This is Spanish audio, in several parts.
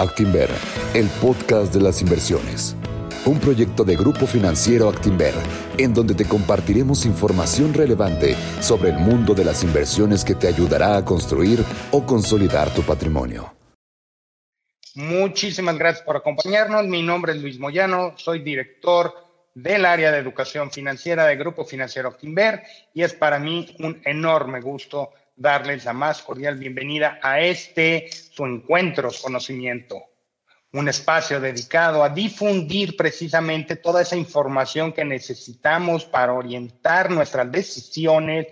Actinver, el podcast de las inversiones. Un proyecto de Grupo Financiero Actinver, en donde te compartiremos información relevante sobre el mundo de las inversiones que te ayudará a construir o consolidar tu patrimonio. Muchísimas gracias por acompañarnos. Mi nombre es Luis Moyano, soy director del área de educación financiera de Grupo Financiero Actinver y es para mí un enorme gusto darles la más cordial bienvenida a este su Encuentros Conocimiento, un espacio dedicado a difundir precisamente toda esa información que necesitamos para orientar nuestras decisiones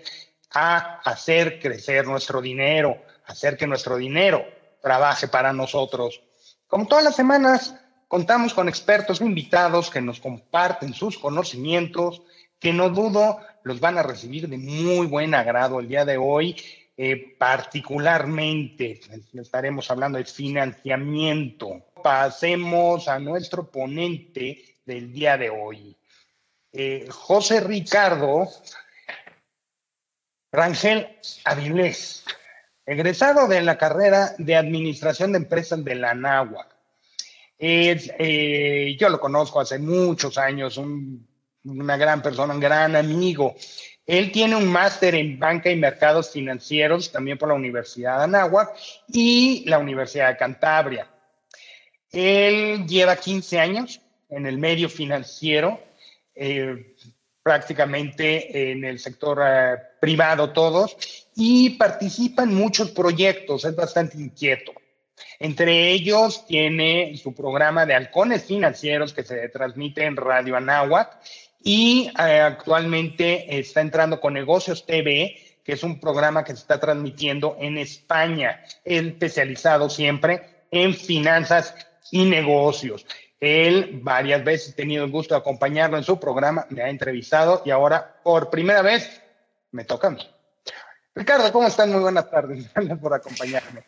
a hacer crecer nuestro dinero, hacer que nuestro dinero trabaje para nosotros. Como todas las semanas, contamos con expertos invitados que nos comparten sus conocimientos, que no dudo los van a recibir de muy buen agrado el día de hoy eh, particularmente estaremos hablando de financiamiento. Pasemos a nuestro ponente del día de hoy. Eh, José Ricardo Rangel Avilés, egresado de la carrera de Administración de Empresas de la NAHUA. Eh, yo lo conozco hace muchos años, una gran persona, un gran amigo. Él tiene un máster en banca y mercados financieros también por la Universidad de Anáhuac y la Universidad de Cantabria. Él lleva 15 años en el medio financiero, eh, prácticamente en el sector eh, privado todos, y participa en muchos proyectos, es bastante inquieto. Entre ellos tiene su programa de halcones financieros que se transmite en Radio Anáhuac y eh, actualmente está entrando con Negocios TV, que es un programa que se está transmitiendo en España, especializado siempre en finanzas y negocios. Él varias veces ha tenido el gusto de acompañarlo en su programa, me ha entrevistado y ahora por primera vez me toca a mí. Ricardo, ¿cómo están? Muy buenas tardes. Gracias por acompañarme.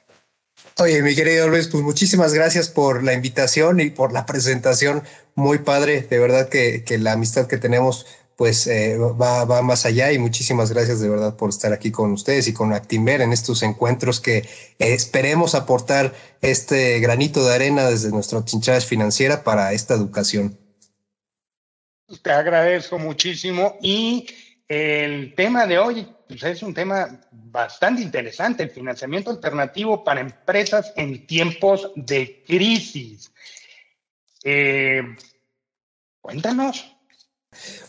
Oye, mi querido Luis, pues muchísimas gracias por la invitación y por la presentación. Muy padre, de verdad que, la amistad que tenemos pues eh, va, va, más allá y muchísimas gracias de verdad por estar aquí con ustedes y con Actimber en estos encuentros que esperemos aportar este granito de arena desde nuestra trinchera financiera para esta educación. Te agradezco muchísimo y el tema de hoy pues, es un tema bastante interesante, el financiamiento alternativo para empresas en tiempos de crisis. Eh, cuéntanos.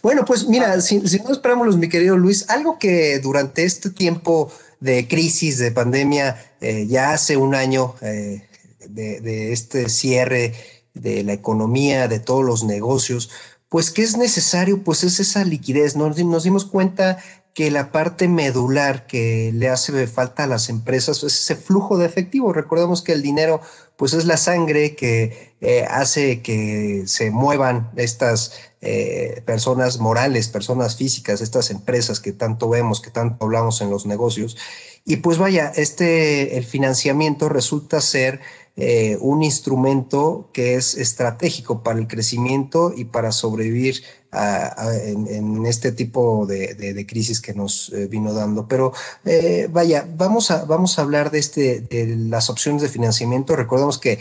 Bueno, pues mira, si, no esperamos, mi querido Luis, algo que durante este tiempo de crisis, de pandemia, eh, ya hace un año eh, de, este cierre de la economía, de todos los negocios, pues que es necesario, pues es esa liquidez. Nos, nos dimos cuenta que la parte medular que le hace falta a las empresas es ese flujo de efectivo. Recordemos que el dinero pues es la sangre que eh, hace que se muevan estas eh, personas morales, personas físicas, estas empresas que tanto vemos, que tanto hablamos en los negocios. Y pues vaya, este, el financiamiento resulta ser eh, un instrumento que es estratégico para el crecimiento y para sobrevivir en, este tipo de, crisis que nos eh, vino dando. Pero eh, vaya, vamos a, vamos a hablar de, este, de las opciones de financiamiento. Recordemos que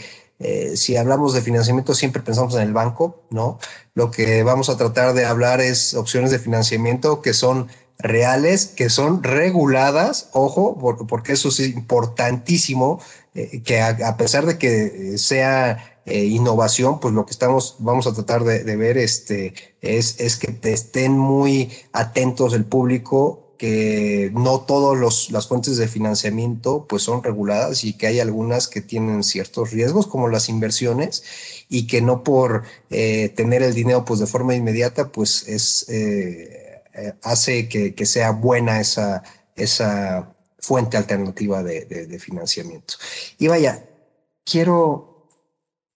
si hablamos de financiamiento siempre pensamos en el banco, ¿no? Lo que vamos a tratar de hablar es opciones de financiamiento que son reales, que son reguladas, ojo, porque eso es importantísimo, eh, que a, pesar de que sea eh, innovación, pues lo que estamos, vamos a tratar de, ver este, es, es que estén muy atentos el público que no todas las fuentes de financiamiento pues son reguladas y que hay algunas que tienen ciertos riesgos como las inversiones y que no por eh, tener el dinero pues de forma inmediata pues es eh, hace que, sea buena esa, esa fuente alternativa de, financiamiento. Y vaya, quiero,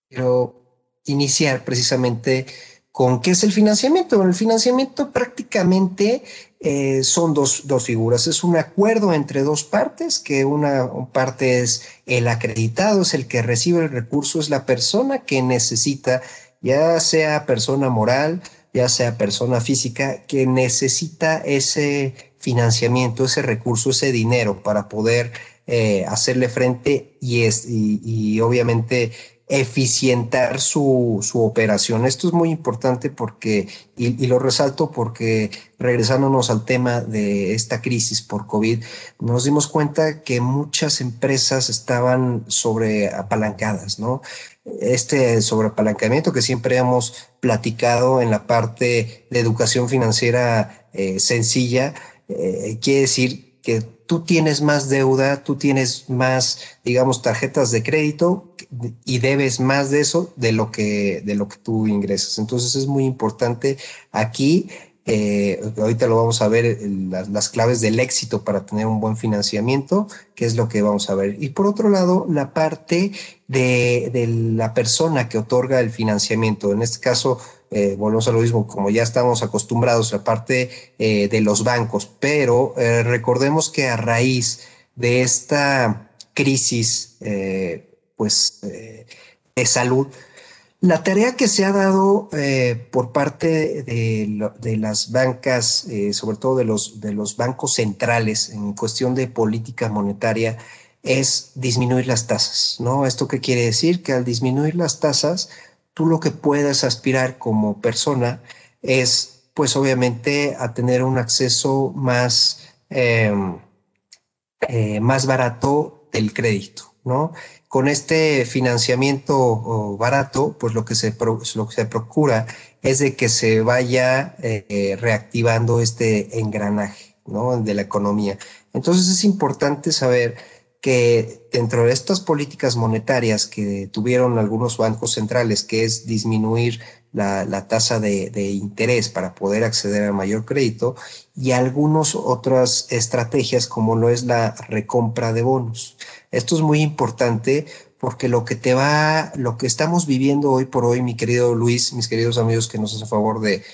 quiero iniciar precisamente con qué es el financiamiento. el financiamiento prácticamente eh, son dos, dos, figuras. Es un acuerdo entre dos partes, que una parte es el acreditado, es el que recibe el recurso, es la persona que necesita, ya sea persona moral, ya sea persona física, que necesita ese financiamiento, ese recurso, ese dinero para poder eh, hacerle frente y, obviamente eficientar su, operación. Esto es muy importante porque, y, lo resalto porque regresándonos al tema de esta crisis por COVID, nos dimos cuenta que muchas empresas estaban sobre apalancadas, ¿no? Este sobreapalancamiento que siempre hemos platicado en la parte de educación financiera eh, sencilla, eh, quiere decir que tú tienes más deuda, tú tienes más, digamos, tarjetas de crédito y debes más de eso de lo que, de lo que tú ingresas. Entonces es muy importante aquí eh, ahorita lo vamos a ver, las, claves del éxito para tener un buen financiamiento, que es lo que vamos a ver. Y por otro lado, la parte de, de la persona que otorga el financiamiento. En este caso, eh, volvemos a lo mismo, como ya estamos acostumbrados la parte eh, de los bancos, pero eh, recordemos que a raíz de esta crisis, pues, de salud, la tarea que se ha dado por parte de, las bancas, sobre todo de los, de los bancos centrales en cuestión de política monetaria, es disminuir las tasas, ¿no? ¿Esto qué quiere decir? Que al disminuir las tasas, tú lo que puedes aspirar como persona es, pues obviamente, a tener un acceso más, em, eh, más barato del crédito, ¿no? con este financiamiento barato, pues lo que se, lo que se procura es de que se vaya eh, reactivando este engranaje ¿no? de la economía. Entonces es importante saber que dentro de estas políticas monetarias que tuvieron algunos bancos centrales, que es disminuir la, tasa de, de, interés para poder acceder a mayor crédito, y algunas otras estrategias como lo es la recompra de bonos. Esto es muy importante porque lo que te va, lo que estamos viviendo hoy por hoy, mi querido Luis, mis queridos amigos que nos hacen favor de,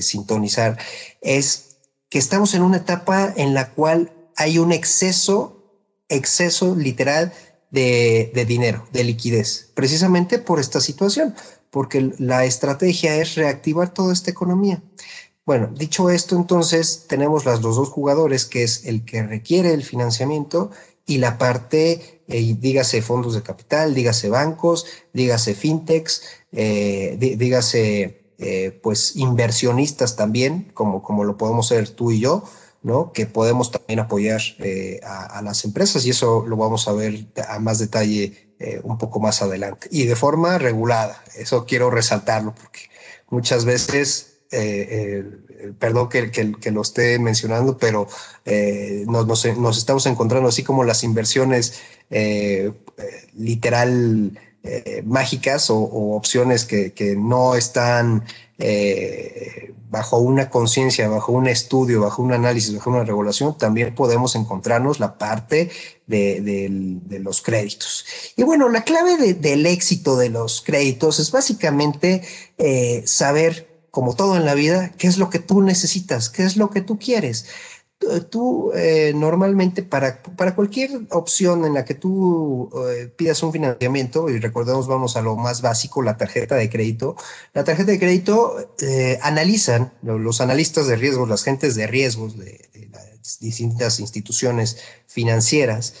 sintonizar, es que estamos en una etapa en la cual hay un exceso, exceso literal de, de dinero, de liquidez, precisamente por esta situación, porque la estrategia es reactivar toda esta economía. Bueno, dicho esto, entonces tenemos las, los dos jugadores, que es el que requiere el financiamiento y la parte, eh, dígase fondos de capital, dígase bancos, dígase fintechs, eh, dígase eh, pues inversionistas también, como, como lo podemos ser tú y yo, Que podemos también apoyar a, las empresas y eso lo vamos a ver a más detalle un poco más adelante. Y de forma regulada, eso quiero resaltarlo porque muchas veces eh, perdón que, que, lo esté mencionando, pero eh, nos, estamos encontrando así como las inversiones eh, literal mágicas o, opciones que, que, no están bajo una conciencia, bajo un estudio, bajo un análisis, bajo una regulación, también podemos encontrarnos la parte de, los créditos. Y bueno, la clave del éxito de los créditos es básicamente saber como todo en la vida, qué es lo que tú necesitas, qué es lo que tú quieres. Tú eh, normalmente para, para cualquier opción en la que tú eh, pidas un financiamiento, y recordemos, vamos a lo más básico, la tarjeta de crédito, la tarjeta de crédito eh, analizan, los analistas de riesgos, las gentes de riesgos de, de las distintas instituciones financieras,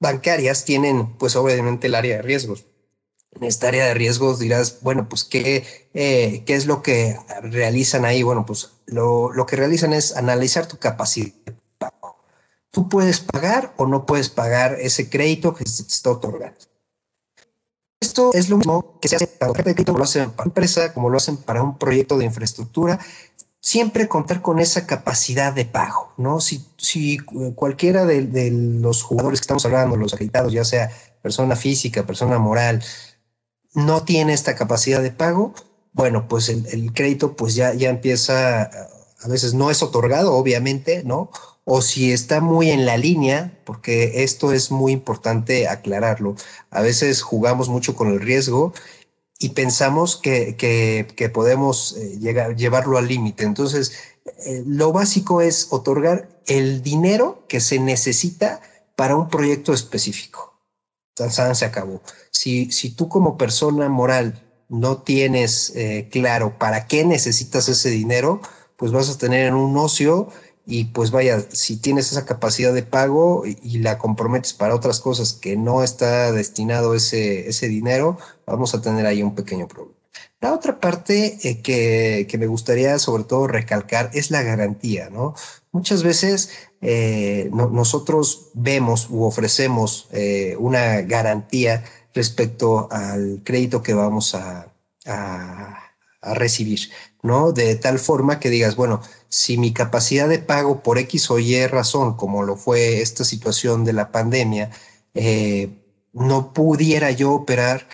bancarias, tienen pues obviamente el área de riesgos en esta área de riesgos dirás, bueno, pues ¿qué, eh, ¿qué es lo que realizan ahí? Bueno, pues lo, lo, que realizan es analizar tu capacidad de pago. Tú puedes pagar o no puedes pagar ese crédito que se te está otorgando. Esto es lo mismo que se hace para crédito, lo hacen para empresa, como lo hacen para un proyecto de infraestructura. Siempre contar con esa capacidad de pago, ¿no? Si, si cualquiera de, de los jugadores que estamos hablando, los acreditados, ya sea persona física, persona moral, no tiene esta capacidad de pago, bueno, pues el, crédito pues ya, ya empieza, a veces no es otorgado, obviamente, ¿no? O si está muy en la línea, porque esto es muy importante aclararlo. A veces jugamos mucho con el riesgo y pensamos que, que, podemos eh, llegar, llevarlo al límite. Entonces, eh, lo básico es otorgar el dinero que se necesita para un proyecto específico se acabó. Si, si tú como persona moral no tienes eh, claro para qué necesitas ese dinero, pues vas a tener un ocio y pues vaya, si tienes esa capacidad de pago y, la comprometes para otras cosas que no está destinado ese, ese dinero, vamos a tener ahí un pequeño problema. La otra parte eh, que, que, me gustaría sobre todo recalcar es la garantía, ¿no? Muchas veces eh, nosotros vemos u ofrecemos eh, una garantía respecto al crédito que vamos a, a, recibir, ¿no? De tal forma que digas, bueno, si mi capacidad de pago por X o Y razón, como lo fue esta situación de la pandemia, eh, no pudiera yo operar,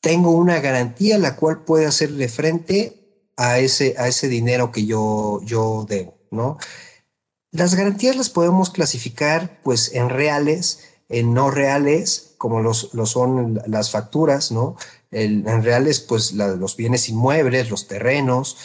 tengo una garantía la cual puede hacerle frente a ese, a ese dinero que yo, yo debo, ¿no? Las garantías las podemos clasificar pues en reales, en no reales, como los, lo son las facturas, ¿no? en reales pues los bienes inmuebles, los terrenos,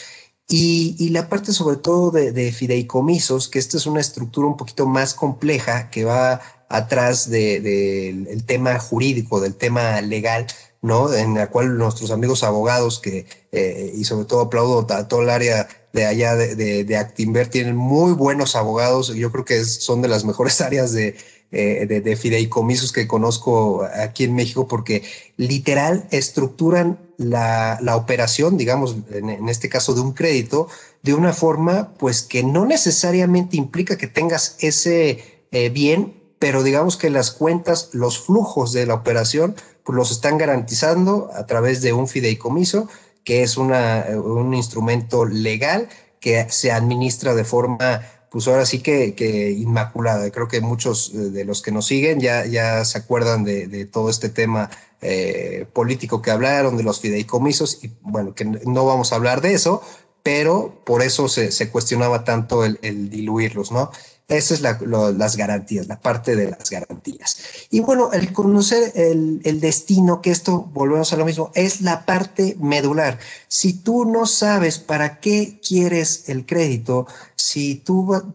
y, la parte sobre todo de, fideicomisos, que esta es una estructura un poquito más compleja que va atrás del tema jurídico, del tema legal, ¿no? En la cual nuestros amigos abogados, que, eh, y sobre todo aplaudo a todo el área de allá de, de, Actimber, tienen muy buenos abogados. Yo creo que son de las mejores áreas de, eh, de, fideicomisos que conozco aquí en México, porque literal estructuran la, operación, digamos, en, este caso de un crédito, de una forma pues que no necesariamente implica que tengas ese eh, bien, pero digamos que las cuentas, los flujos de la operación, pues los están garantizando a través de un fideicomiso, que es una, un instrumento legal que se administra de forma pues ahora sí que, inmaculada. Creo que muchos de los que nos siguen ya, ya se acuerdan de, todo este tema eh, político que hablaron, de los fideicomisos, y bueno, que no vamos a hablar de eso, pero por eso se, cuestionaba tanto el diluirlos, ¿no? Esa es la, las garantías, la parte de las garantías. Y bueno, el conocer el, el, destino, que esto, volvemos a lo mismo, es la parte medular. Si tú no sabes para qué quieres el crédito, si tú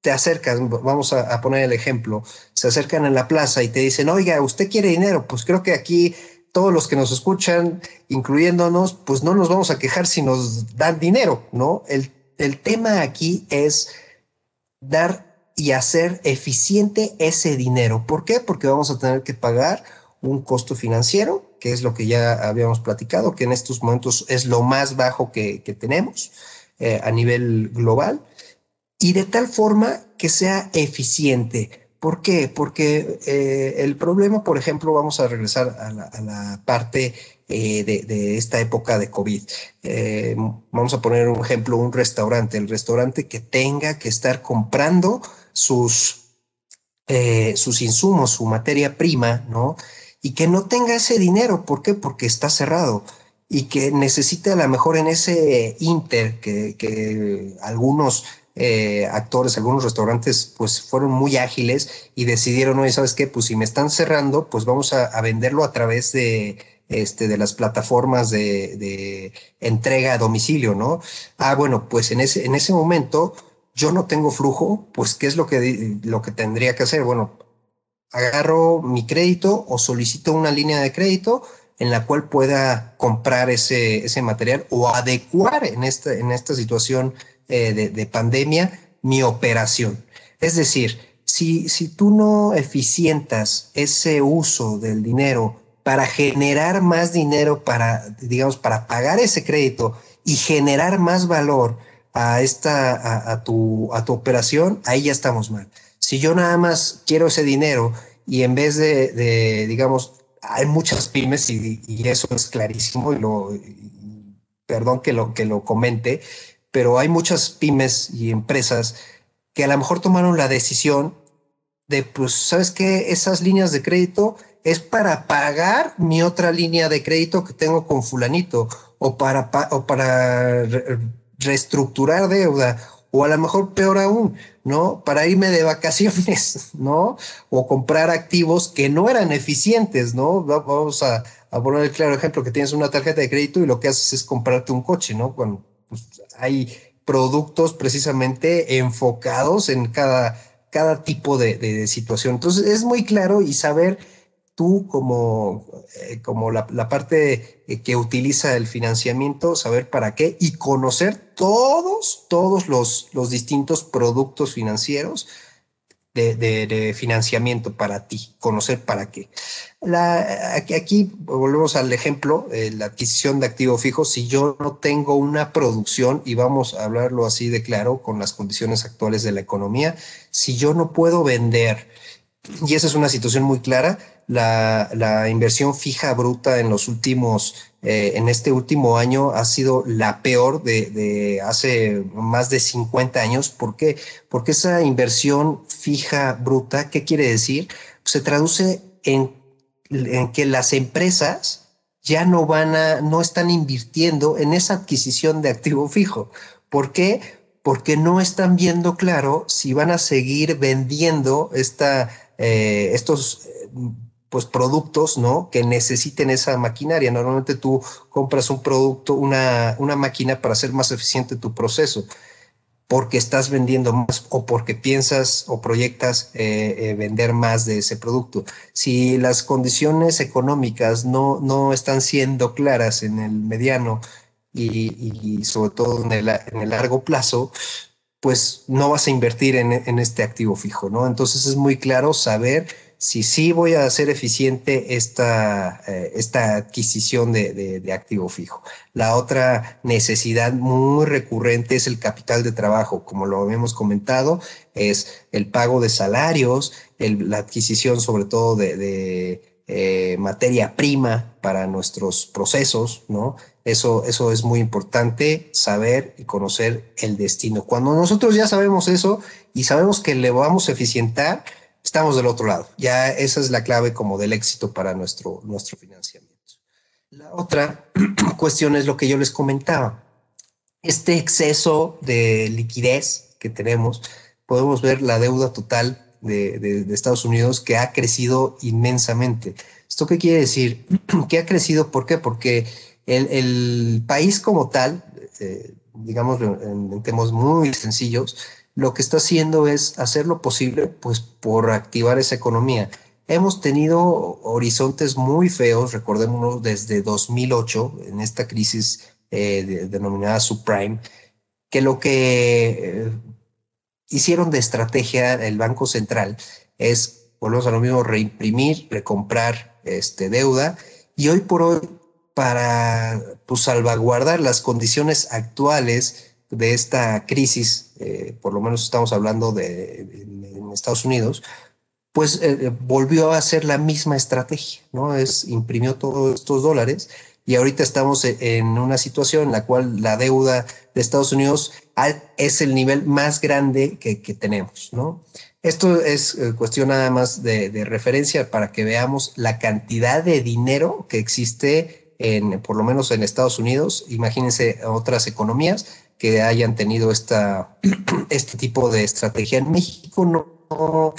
te acercas, vamos a, a poner el ejemplo, se acercan en la plaza y te dicen, oiga, ¿usted quiere dinero? Pues creo que aquí todos los que nos escuchan, incluyéndonos, pues no nos vamos a quejar si nos dan dinero, ¿no? El, el tema aquí es dar y hacer eficiente ese dinero. ¿Por qué? Porque vamos a tener que pagar un costo financiero, que es lo que ya habíamos platicado, que en estos momentos es lo más bajo que, tenemos eh, a nivel global, y de tal forma que sea eficiente. ¿Por qué? Porque eh, el problema, por ejemplo, vamos a regresar a la, parte eh, de, esta época de COVID. vamos a poner un ejemplo, un restaurante, el restaurante que tenga que estar comprando sus, eh, sus insumos, su materia prima, ¿no? Y que no tenga ese dinero. ¿Por qué? Porque está cerrado y que necesite a lo mejor en ese inter que, algunos eh, actores, algunos restaurantes, pues fueron muy ágiles y decidieron, oye, ¿sabes qué? Pues si me están cerrando, pues vamos a, venderlo a través de, este, de las plataformas de, de, entrega a domicilio, ¿no? Ah, bueno, pues en ese, en ese momento, yo no tengo flujo, pues ¿qué es lo que, lo que tendría que hacer? Bueno, agarro mi crédito o solicito una línea de crédito en la cual pueda comprar ese, ese material o adecuar en esta, en esta situación eh, de, pandemia mi operación. Es decir, si, si tú no eficientas ese uso del dinero para generar más dinero para, digamos, para pagar ese crédito y generar más valor, a esta, a, tu, a tu operación, ahí ya estamos mal. Si yo nada más quiero ese dinero y en vez de, digamos, hay muchas pymes y, eso es clarísimo y lo, perdón que lo, que lo comente, pero hay muchas pymes y empresas que a lo mejor tomaron la decisión de, pues, ¿sabes qué? Esas líneas de crédito es para pagar mi otra línea de crédito que tengo con fulanito o para, o para reestructurar deuda o a lo mejor peor aún, ¿no? Para irme de vacaciones, ¿no? O comprar activos que no eran eficientes, ¿no? Vamos a, poner el claro ejemplo que tienes una tarjeta de crédito y lo que haces es comprarte un coche, ¿no? Pues, hay productos precisamente enfocados en cada, cada tipo de, situación. Entonces es muy claro y saber tú como, eh, como la, la parte que utiliza el financiamiento, saber para qué y conocer todos, todos los, los distintos productos financieros de, financiamiento para ti, conocer para qué. Aquí, volvemos al ejemplo, eh, la adquisición de activo fijo, si yo no tengo una producción, y vamos a hablarlo así de claro con las condiciones actuales de la economía, si yo no puedo vender, y esa es una situación muy clara, la, la inversión fija bruta en los últimos, eh, en este último año ha sido la peor de, hace más de 50 años. ¿Por qué? Porque esa inversión fija bruta, ¿qué quiere decir? Se traduce en, en que las empresas ya no van a, no están invirtiendo en esa adquisición de activo fijo. ¿Por qué? Porque no están viendo claro si van a seguir vendiendo esta, eh, estos pues productos, ¿no? Que necesiten esa maquinaria. Normalmente tú compras un producto, una, una máquina para hacer más eficiente tu proceso, porque estás vendiendo más o porque piensas o proyectas eh, eh, vender más de ese producto. Si las condiciones económicas no, no están siendo claras en el mediano y, y sobre todo en el, en el largo plazo, pues no vas a invertir en, en este activo fijo, ¿no? Entonces es muy claro saber si sí voy a hacer eficiente esta, eh, esta adquisición de, de, activo fijo. La otra necesidad muy recurrente es el capital de trabajo, como lo habíamos comentado, es el pago de salarios, la adquisición sobre todo de, de eh, materia prima para nuestros procesos, ¿no? Eso, eso es muy importante, saber y conocer el destino. Cuando nosotros ya sabemos eso y sabemos que le vamos a eficientar, estamos del otro lado. Ya esa es la clave como del éxito para nuestro, nuestro financiamiento. La otra cuestión es lo que yo les comentaba. Este exceso de liquidez que tenemos, podemos ver la deuda total de, Estados Unidos que ha crecido inmensamente. ¿Esto qué quiere decir? que ha crecido, ¿por qué? Porque el, el país como tal, eh, digamos en temas muy sencillos, lo que está haciendo es hacer lo posible pues por activar esa economía. Hemos tenido horizontes muy feos, recordémonos desde 2008, en esta crisis eh, denominada subprime, que lo que eh, hicieron de estrategia el Banco Central es, volvemos a lo mismo, reimprimir, recomprar este, deuda y hoy por hoy para pues, salvaguardar las condiciones actuales de esta crisis, eh, por lo menos estamos hablando de, Estados Unidos, pues eh, eh, volvió a hacer la misma estrategia, ¿no? Es imprimió todos estos dólares y ahorita estamos en una situación en la cual la deuda de Estados Unidos es el nivel más grande que, tenemos, ¿no? Esto es cuestión nada más de, de, referencia para que veamos la cantidad de dinero que existe en, por lo menos en Estados Unidos. Imagínense otras economías que hayan tenido esta, este tipo de estrategia. En México no,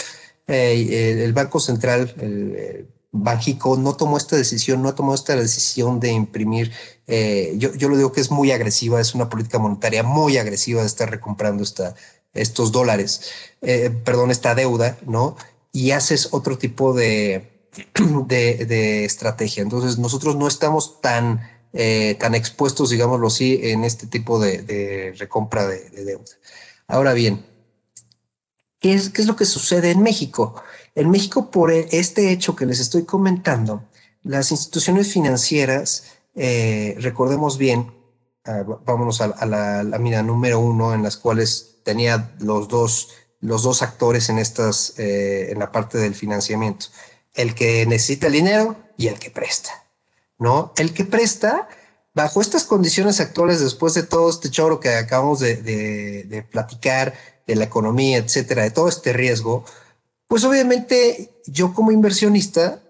eh, el Banco Central, el, Banjico, no tomó esta decisión, no tomó esta decisión de imprimir. Eh, yo, yo lo digo que es muy agresiva, es una política monetaria muy agresiva de estar recomprando esta, estos dólares, eh, perdón, esta deuda, ¿no? Y haces otro tipo de, de estrategia. Entonces, nosotros no estamos tan eh, tan expuestos, digámoslo así, en este tipo de, recompra de, deuda. Ahora bien, ¿qué es, ¿qué es lo que sucede en México? En México, por este hecho que les estoy comentando, las instituciones financieras, eh, recordemos bien, ah, vámonos a, la lámina número uno, en las cuales tenía los dos, los dos actores en estas, eh, en la parte del financiamiento, el que necesita el dinero y el que presta. ¿No? El que presta, bajo estas condiciones actuales, después de todo este choro que acabamos de, platicar, de la economía, etcétera, de todo este riesgo, pues obviamente yo como inversionista,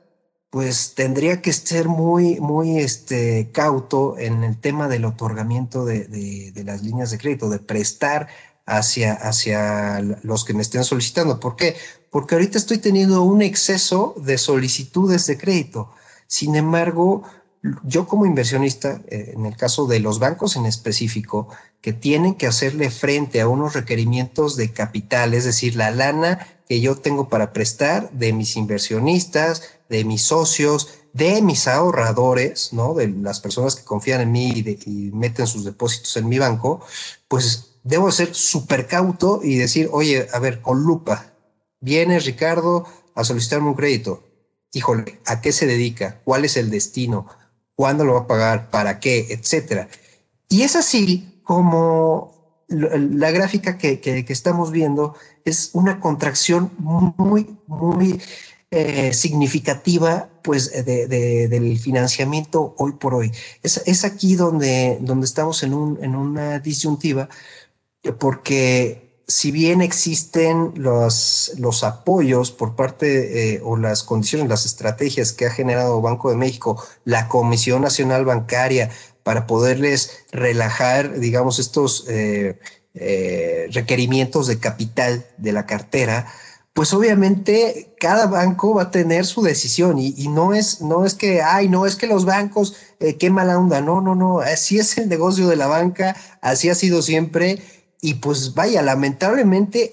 pues tendría que ser muy, muy este, cauto en el tema del otorgamiento de, de, las líneas de crédito, de prestar hacia, hacia los que me estén solicitando. ¿Por qué? Porque ahorita estoy teniendo un exceso de solicitudes de crédito. Sin embargo, yo como inversionista, eh, en el caso de los bancos en específico, que tienen que hacerle frente a unos requerimientos de capital, es decir, la lana que yo tengo para prestar de mis inversionistas, de mis socios, de mis ahorradores, ¿no? De las personas que confían en mí y, meten sus depósitos en mi banco, pues debo ser súper cauto y decir, oye, a ver, con lupa, viene Ricardo a solicitarme un crédito. Híjole, ¿a qué se dedica? ¿Cuál es el destino? ¿Cuándo lo va a pagar? ¿Para qué? Etcétera. Y es así como la gráfica que, que, estamos viendo es una contracción muy, muy eh, significativa pues de, del financiamiento hoy por hoy. Es, es aquí donde, donde estamos en, un, en una disyuntiva porque si bien existen los, los apoyos por parte eh, o las condiciones, las estrategias que ha generado Banco de México, la Comisión Nacional Bancaria, para poderles relajar, digamos, estos eh, requerimientos de capital de la cartera, pues obviamente cada banco va a tener su decisión y, no es no es que ay no es que los bancos eh, qué mala onda no no no así es el negocio de la banca así ha sido siempre y pues vaya lamentablemente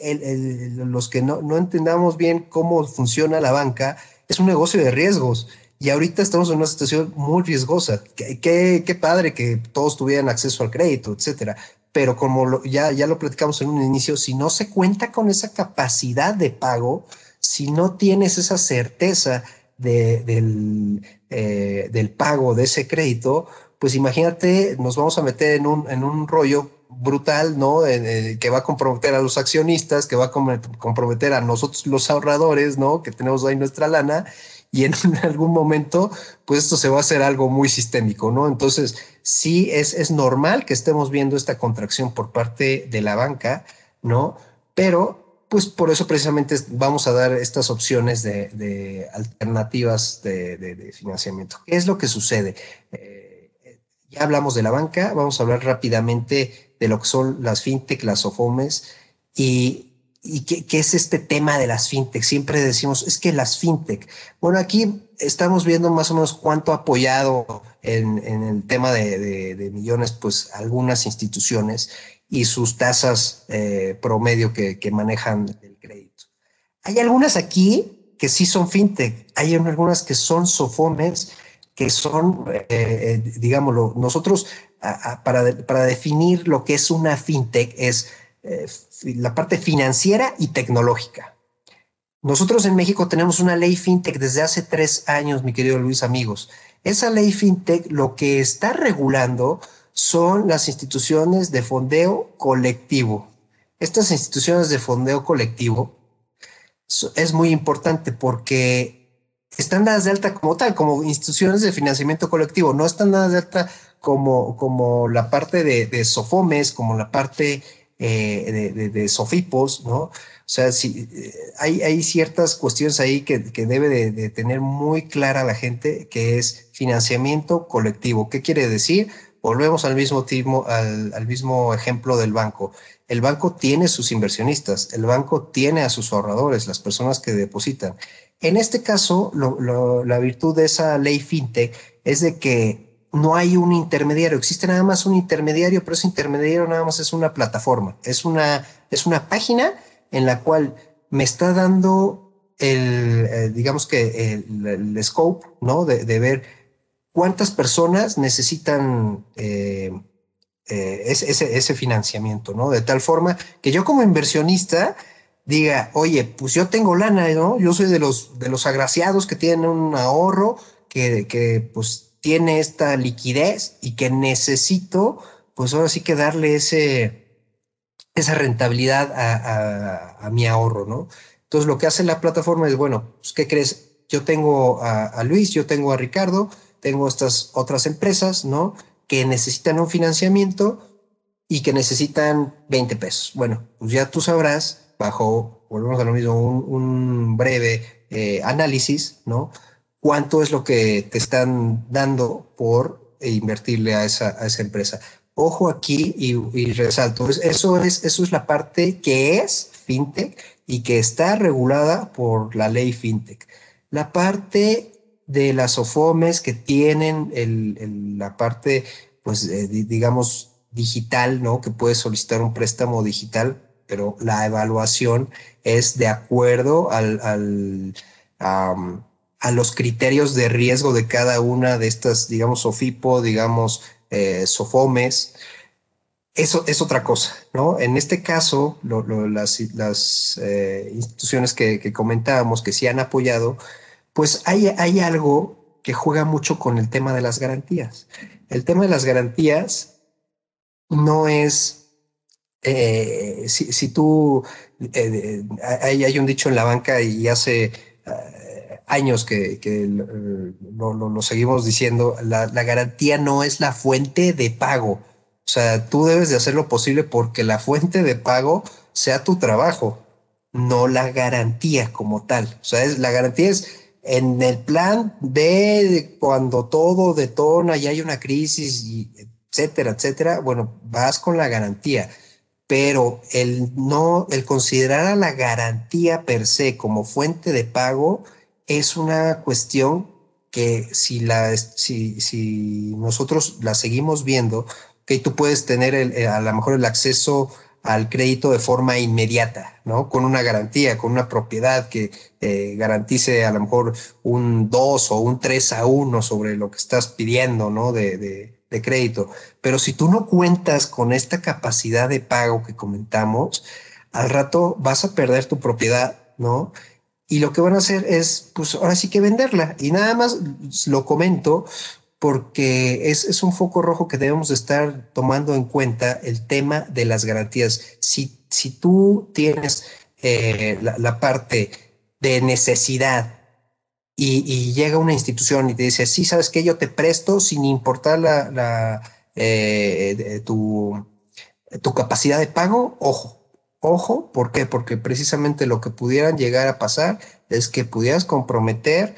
los que no, no entendamos bien cómo funciona la banca es un negocio de riesgos y ahorita estamos en una situación muy riesgosa. Qué, qué, padre que todos tuvieran acceso al crédito, etcétera pero como ya, ya lo platicamos en un inicio, si no se cuenta con esa capacidad de pago, si no tienes esa certeza de, del, eh, del pago de ese crédito, pues imagínate, nos vamos a meter en un, en un rollo brutal, ¿no? que va a comprometer a los accionistas, que va a comprometer a nosotros los ahorradores, ¿no? Que tenemos ahí nuestra lana y en algún momento, pues esto se va a hacer algo muy sistémico, ¿no? Entonces, sí es, es normal que estemos viendo esta contracción por parte de la banca, ¿no? Pero pues por eso precisamente vamos a dar estas opciones de, alternativas de, financiamiento. ¿Qué es lo que sucede? Eh, ya hablamos de la banca, vamos a hablar rápidamente de lo que son las fintech, las OFOMES y ¿Y qué, es este tema de las fintech? Siempre decimos, es que las fintech. Bueno, aquí estamos viendo más o menos cuánto ha apoyado en, el tema de, millones, pues algunas instituciones y sus tasas eh, promedio que, manejan el crédito. Hay algunas aquí que sí son fintech, hay algunas que son sofones, que son, eh, eh, digámoslo, nosotros para, para definir lo que es una fintech es eh, la parte financiera y tecnológica. Nosotros en México tenemos una ley fintech desde hace tres años, mi querido Luis, amigos. Esa ley fintech lo que está regulando son las instituciones de fondeo colectivo. Estas instituciones de fondeo colectivo es muy importante porque están dadas de alta como tal, como instituciones de financiamiento colectivo, no están dadas de alta como, como la parte de, SOFOMES, como la parte eh, de, sofipos, ¿no? O sea, si, eh, hay, hay ciertas cuestiones ahí que, que debe de, tener muy clara la gente, que es financiamiento colectivo. ¿Qué quiere decir? Volvemos al mismo, al, al mismo ejemplo del banco. El banco tiene sus inversionistas, el banco tiene a sus ahorradores, las personas que depositan. En este caso, la virtud de esa ley fintech es de que no hay un intermediario, existe nada más un intermediario, pero ese intermediario nada más es una plataforma, es una, es una página en la cual me está dando el, eh, digamos que el, scope, ¿no? De, ver cuántas personas necesitan eh, eh, ese, ese, financiamiento, ¿no? De tal forma que yo como inversionista diga, oye, pues yo tengo lana, ¿no? Yo soy de los, de los agraciados que tienen un ahorro, que, que pues tiene esta liquidez y que necesito, pues ahora sí que darle ese, esa rentabilidad a, mi ahorro, ¿no? Entonces lo que hace la plataforma es, bueno, pues, ¿qué crees? Yo tengo a, Luis, yo tengo a Ricardo, tengo estas otras empresas, ¿no? Que necesitan un financiamiento y que necesitan 20 pesos. Bueno, pues ya tú sabrás, bajo, volvemos a lo mismo, un, breve eh, análisis, ¿no? cuánto es lo que te están dando por invertirle a esa, a esa empresa. Ojo aquí y, resalto, eso es, eso es la parte que es fintech y que está regulada por la ley fintech. La parte de las OFOMES que tienen la parte, pues, eh, digamos, digital, ¿no? Que puedes solicitar un préstamo digital, pero la evaluación es de acuerdo al, al a los criterios de riesgo de cada una de estas, digamos, SOFIPO, digamos, eh, SOFOMES. Eso es otra cosa, ¿no? En este caso, las, eh, instituciones que, que, comentábamos que sí han apoyado, pues hay, hay algo que juega mucho con el tema de las garantías. El tema de las garantías no es, eh, si, si, tú, hay, hay, un dicho en la banca y hace años que, lo, seguimos diciendo, la, garantía no es la fuente de pago. O sea, tú debes de hacer lo posible porque la fuente de pago sea tu trabajo, no la garantía como tal. O sea, es, la garantía es en el plan de cuando todo detona y hay una crisis, etcétera, etcétera. Bueno, vas con la garantía pero el no, el considerar a la garantía per se como fuente de pago es una cuestión que si, la, si, si nosotros la seguimos viendo, que tú puedes tener eh, a lo mejor el acceso al crédito de forma inmediata, ¿no? Con una garantía, con una propiedad que eh, garantice a lo mejor un 2 o un 3 a 1 sobre lo que estás pidiendo, ¿no? De, de crédito. Pero si tú no cuentas con esta capacidad de pago que comentamos, al rato vas a perder tu propiedad, ¿no? y lo que van a hacer es, pues ahora sí que venderla. Y nada más lo comento porque es, es un foco rojo que debemos estar tomando en cuenta el tema de las garantías. Si, si tú tienes eh, la, parte de necesidad y, llega una institución y te dice, sí, sabes que yo te presto sin importar la, eh, tu, tu capacidad de pago, ojo, Ojo, ¿por qué? Porque precisamente lo que pudieran llegar a pasar es que pudieras comprometer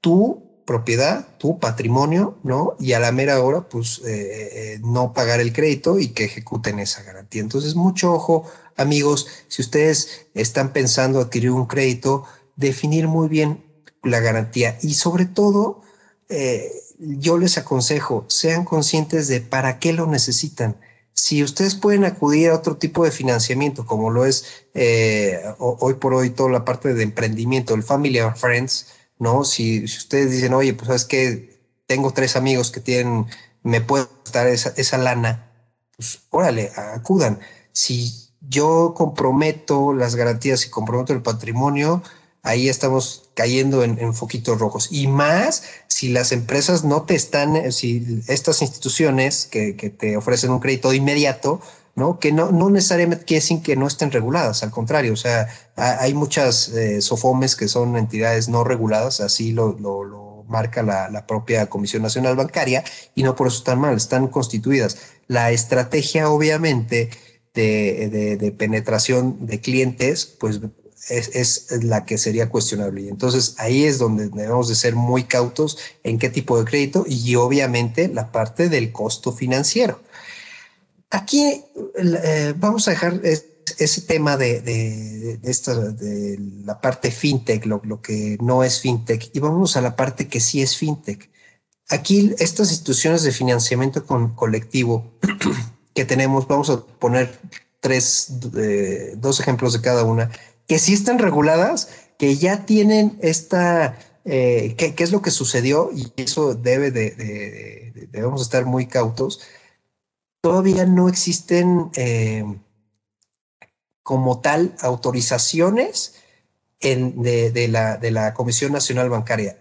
tu propiedad, tu patrimonio, ¿no? Y a la mera hora, pues, eh, eh, no pagar el crédito y que ejecuten esa garantía. Entonces, mucho ojo, amigos, si ustedes están pensando adquirir un crédito, definir muy bien la garantía y sobre todo, eh, yo les aconsejo, sean conscientes de para qué lo necesitan si ustedes pueden acudir a otro tipo de financiamiento, como lo es eh, hoy por hoy toda la parte de emprendimiento, el Family and Friends, ¿no? Si, ustedes dicen, oye, pues sabes que tengo tres amigos que tienen, me pueden dar esa, esa lana, pues órale, acudan. Si yo comprometo las garantías y comprometo el patrimonio, ahí estamos cayendo en, foquitos rojos. Y más si las empresas no te están, si estas instituciones que, te ofrecen un crédito de inmediato, ¿no? Que no, no necesariamente quiere decir que no estén reguladas, al contrario, o sea, hay muchas eh, SOFOMES que son entidades no reguladas, así lo, lo, marca la, propia Comisión Nacional Bancaria, y no por eso están mal, están constituidas. La estrategia, obviamente, de, de penetración de clientes, pues es, la que sería cuestionable. Y entonces ahí es donde debemos de ser muy cautos en qué tipo de crédito y obviamente la parte del costo financiero. Aquí eh, vamos a dejar ese tema de, de, esta, de la parte fintech, lo, lo, que no es fintech, y vamos a la parte que sí es fintech. Aquí estas instituciones de financiamiento colectivo que tenemos, vamos a poner tres, eh, dos ejemplos de cada una que sí están reguladas, que ya tienen esta, eh, ¿qué, es lo que sucedió? Y eso debe de, debemos estar muy cautos. Todavía no existen eh, como tal autorizaciones en, de, la, de la Comisión Nacional Bancaria.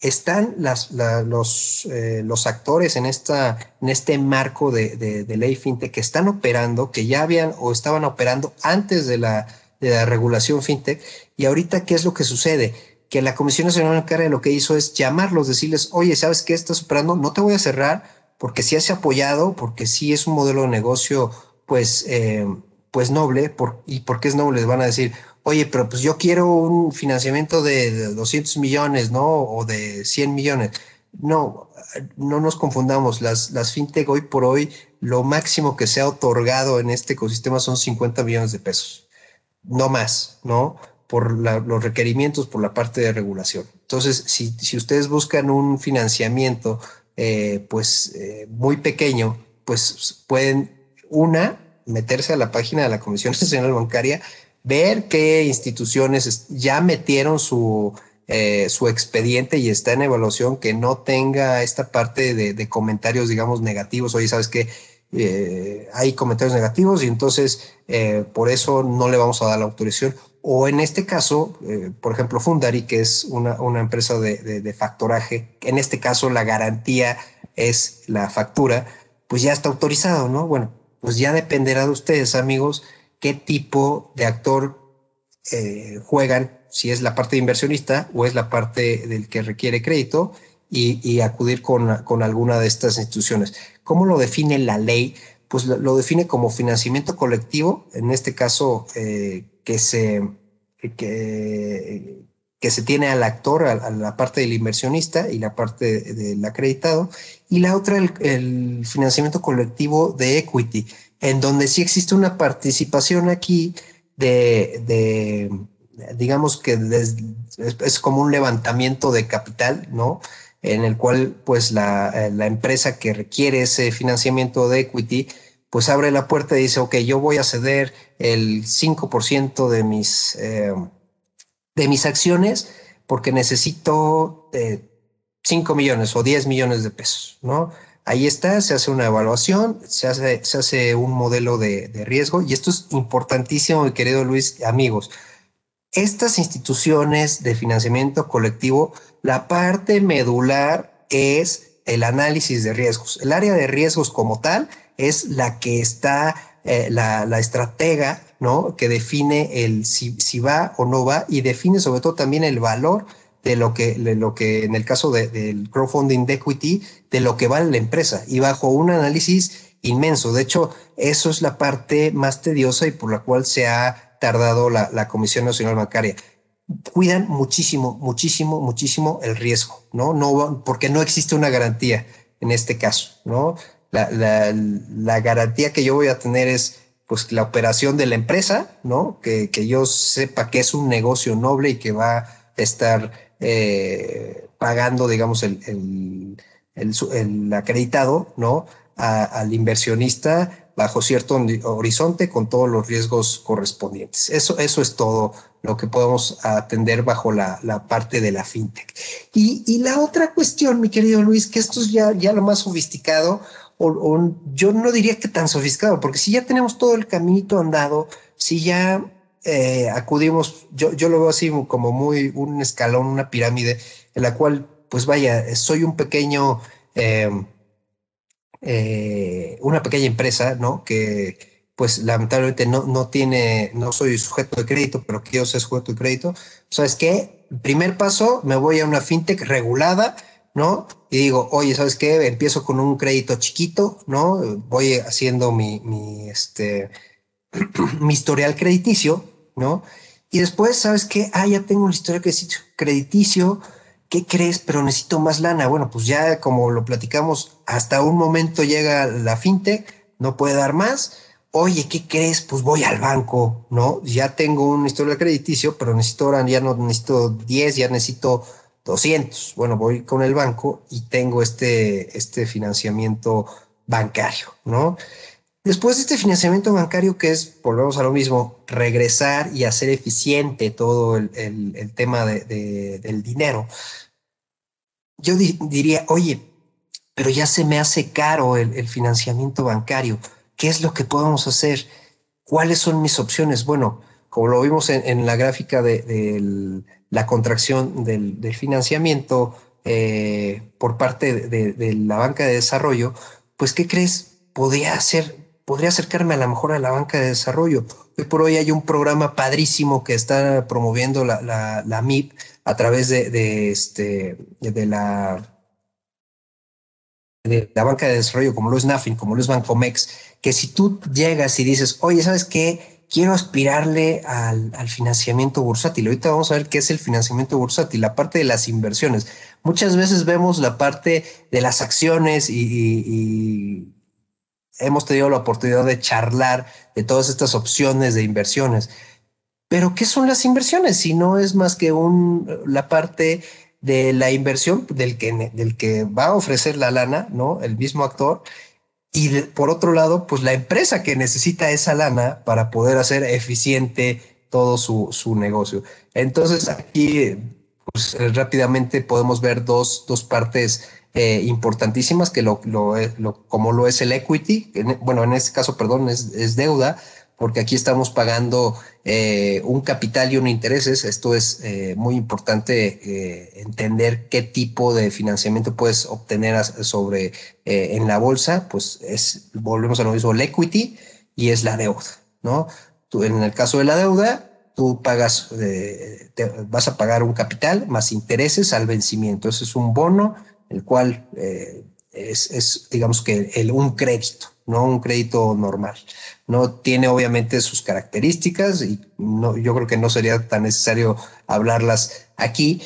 Están los, eh, los actores en, esta, en este marco de, de ley fintech que están operando, que ya habían o estaban operando antes de la de la regulación fintech. Y ahorita, ¿qué es lo que sucede? Que la Comisión Nacional Bancaria lo que hizo es llamarlos, decirles, oye, ¿sabes qué estás operando? No te voy a cerrar porque sí has apoyado, porque sí es un modelo de negocio, pues, eh, pues noble. Por, ¿Y porque es noble? Les van a decir, oye, pero pues yo quiero un financiamiento de 200 millones, ¿no? O de 100 millones. No, no nos confundamos. Las, las fintech hoy por hoy, lo máximo que se ha otorgado en este ecosistema son 50 millones de pesos no más, ¿no? Por los requerimientos, por la parte de regulación. Entonces, si, si ustedes buscan un financiamiento, eh, pues eh, muy pequeño, pues pueden, una, meterse a la página de la Comisión Nacional Bancaria, ver qué instituciones ya metieron su, eh, su expediente y está en evaluación, que no tenga esta parte de, comentarios, digamos, negativos. Oye, sabes que hay comentarios negativos y entonces por eso no le vamos a dar la autorización. O en este caso, eh, por ejemplo, Fundari, que es una, una empresa de, de, factoraje, en este caso la garantía es la factura, pues ya está autorizado, ¿no? Bueno, pues ya dependerá de ustedes, amigos, qué tipo de actor eh, juegan, si es la parte de inversionista o es la parte del que requiere crédito y, acudir con, con, alguna de estas instituciones. ¿Cómo lo define la ley? Pues lo, define como financiamiento colectivo, en este caso eh, que se, que, que se tiene al actor, a, la parte del inversionista y la parte del acreditado, y la otra, el, financiamiento colectivo de equity, en donde sí existe una participación aquí de, de digamos que es, como un levantamiento de capital, ¿no? En el cual, pues, la, la empresa que requiere ese financiamiento de equity, pues abre la puerta y dice, ok, yo voy a ceder el 5% de mis, eh, de mis acciones porque necesito 5 eh, millones o 10 millones de pesos, ¿no? Ahí está, se hace una evaluación, se hace, se hace un modelo de, de riesgo y esto es importantísimo, mi querido Luis, amigos. Estas instituciones de financiamiento colectivo, la parte medular es el análisis de riesgos. El área de riesgos como tal es la que está, eh, la, la, estratega, ¿no? Que define el si, si, va o no va y define sobre todo también el valor de lo que, lo que en el caso de, del crowdfunding de equity, de lo que vale la empresa y bajo un análisis inmenso. De hecho, eso es la parte más tediosa y por la cual se ha tardado la, Comisión Nacional Bancaria cuidan muchísimo, muchísimo, muchísimo el riesgo, ¿no? No, porque no existe una garantía en este caso, ¿no? la, garantía que yo voy a tener es pues la operación de la empresa, ¿no? Que, yo sepa que es un negocio noble y que va a estar eh, pagando, digamos, el, el, acreditado, ¿no? al inversionista bajo cierto horizonte con todos los riesgos correspondientes. Eso, eso es todo lo que podemos atender bajo la, parte de la fintech. Y, y, la otra cuestión, mi querido Luis, que esto es ya, ya lo más sofisticado, o, yo no diría que tan sofisticado, porque si ya tenemos todo el caminito andado, si ya eh, acudimos, yo, yo lo veo así como muy un escalón, una pirámide, en la cual, pues vaya, soy un pequeño, em, eh, una pequeña empresa, ¿no? Que pues lamentablemente no, no tiene, no soy sujeto de crédito, pero quiero ser sujeto de crédito. ¿Sabes qué? Primer paso, me voy a una fintech regulada, ¿no? Y digo, oye, ¿sabes qué? Empiezo con un crédito chiquito, ¿no? Voy haciendo mi, mi, este, mi historial crediticio, ¿no? Y después, ¿sabes qué? Ah, ya tengo un historial crediticio, ¿qué crees? Pero necesito más lana. Bueno, pues ya como lo platicamos, hasta un momento llega la fintech, no puede dar más. Oye, ¿qué crees? Pues voy al banco, ¿no? Ya tengo un historial crediticio, pero necesito ahora, ya no necesito 10, ya necesito 200. Bueno, voy con el banco y tengo este, este financiamiento bancario, ¿no? Después de este financiamiento bancario, que es, volvemos a lo mismo, regresar y hacer eficiente todo el, tema de, del dinero, yo diría, oye, pero ya se me hace caro el, financiamiento bancario. ¿Qué es lo que podemos hacer? ¿Cuáles son mis opciones? Bueno, como lo vimos en, la gráfica de, la contracción del, financiamiento eh, por parte de, la banca de desarrollo, pues ¿qué crees? Podría hacer, podría acercarme a lo mejor a la banca de desarrollo. Hoy por hoy hay un programa padrísimo que está promoviendo la, la, MIP a través de, este, de la de la banca de desarrollo, como lo es NAFIN, como lo es Bancomex, que si tú llegas y dices, oye, ¿sabes qué? quiero aspirarle al, financiamiento bursátil. Ahorita vamos a ver qué es el financiamiento bursátil, la parte de las inversiones. Muchas veces vemos la parte de las acciones y, hemos tenido la oportunidad de charlar de todas estas opciones de inversiones. Pero ¿qué son las inversiones? Si no es más que la parte de la inversión del que, va a ofrecer la lana, ¿no? El mismo actor. Y por otro lado, pues la empresa que necesita esa lana para poder hacer eficiente todo su, su negocio. Entonces aquí, pues rápidamente podemos ver dos, dos partes eh, importantísimas que lo, lo, lo, como lo es el equity, bueno, en este caso, perdón, es, deuda, porque aquí estamos pagando eh, un capital y un intereses. Esto es eh, muy importante eh, entender qué tipo de financiamiento puedes obtener sobre en la bolsa. Pues es, volvemos a lo mismo, el equity y es la deuda, ¿no? En el caso de la deuda, tú pagas, vas a pagar un capital más intereses al vencimiento. Ese es un bono, el cual es, es, digamos que el, un crédito, no un crédito normal. No tiene obviamente sus características y no, yo creo que no sería tan necesario hablarlas aquí.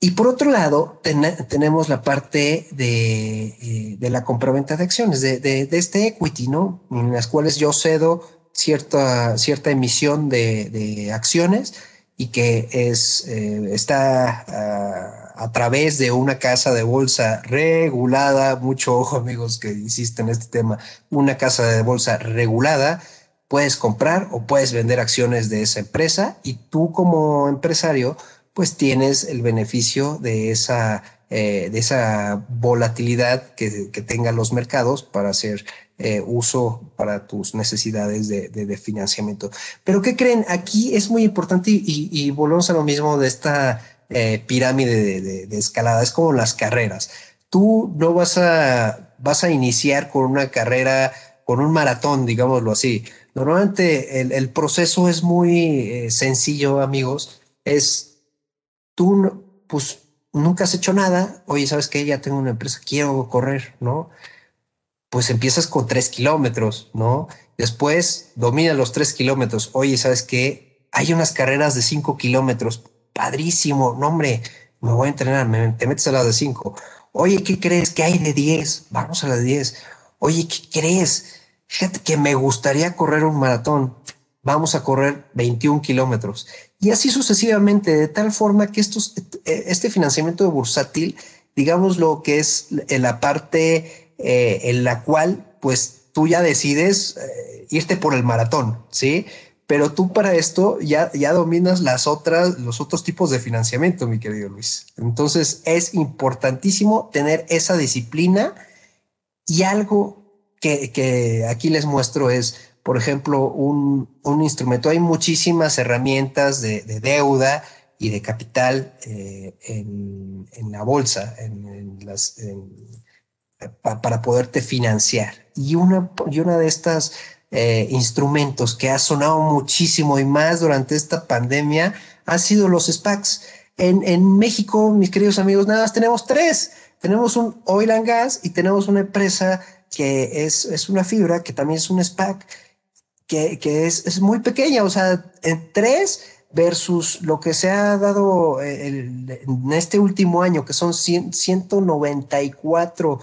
Y por otro lado, tenemos la parte de, eh, de la compraventa de acciones, de, de, este equity, ¿no? En las cuales yo cedo cierta, cierta emisión de acciones y que es, eh, está uh, a través de una casa de bolsa regulada, mucho ojo amigos que insisten en este tema, una casa de bolsa regulada, puedes comprar o puedes vender acciones de esa empresa y tú como empresario pues tienes el beneficio de esa, eh, de esa volatilidad que, que tengan los mercados para hacer eh, uso para tus necesidades de, de, de, financiamiento. Pero ¿qué creen? Aquí es muy importante y, y, volvemos a lo mismo de esta eh, pirámide de, escalada, es como las carreras. Tú no vas a, vas a iniciar con una carrera, con un maratón, digámoslo así. Normalmente el, proceso es muy eh, sencillo, amigos. Es tú, pues nunca has hecho nada. Oye, sabes que ya tengo una empresa, quiero correr, no? Pues empiezas con tres kilómetros, no? Después domina los tres kilómetros. Oye, sabes que hay unas carreras de cinco kilómetros padrísimo, no hombre, me voy a entrenar, te metes a la de 5. Oye, ¿qué crees que hay de 10? Vamos a la de 10. Oye, ¿qué crees? Fíjate que me gustaría correr un maratón. Vamos a correr 21 kilómetros. Y así sucesivamente, de tal forma que estos, este financiamiento de bursátil, digamos lo que es la parte eh, en la cual, pues tú ya decides eh, irte por el maratón, ¿sí? pero tú para esto ya, ya dominas las otras, los otros tipos de financiamiento, mi querido Luis. Entonces es importantísimo tener esa disciplina y algo que, que aquí les muestro es, por ejemplo, un, un instrumento. Hay muchísimas herramientas de, de deuda y de capital eh, en, en, la bolsa, en, en las, para poderte financiar. Y una, y una de estas eh, instrumentos que ha sonado muchísimo y más durante esta pandemia han sido los SPACs. En, en México, mis queridos amigos, nada más tenemos tres. Tenemos un oil and gas y tenemos una empresa que es, es una fibra, que también es un SPAC, que, que es, es, muy pequeña, o sea, en tres versus lo que se ha dado el, en este último año, que son 100, 194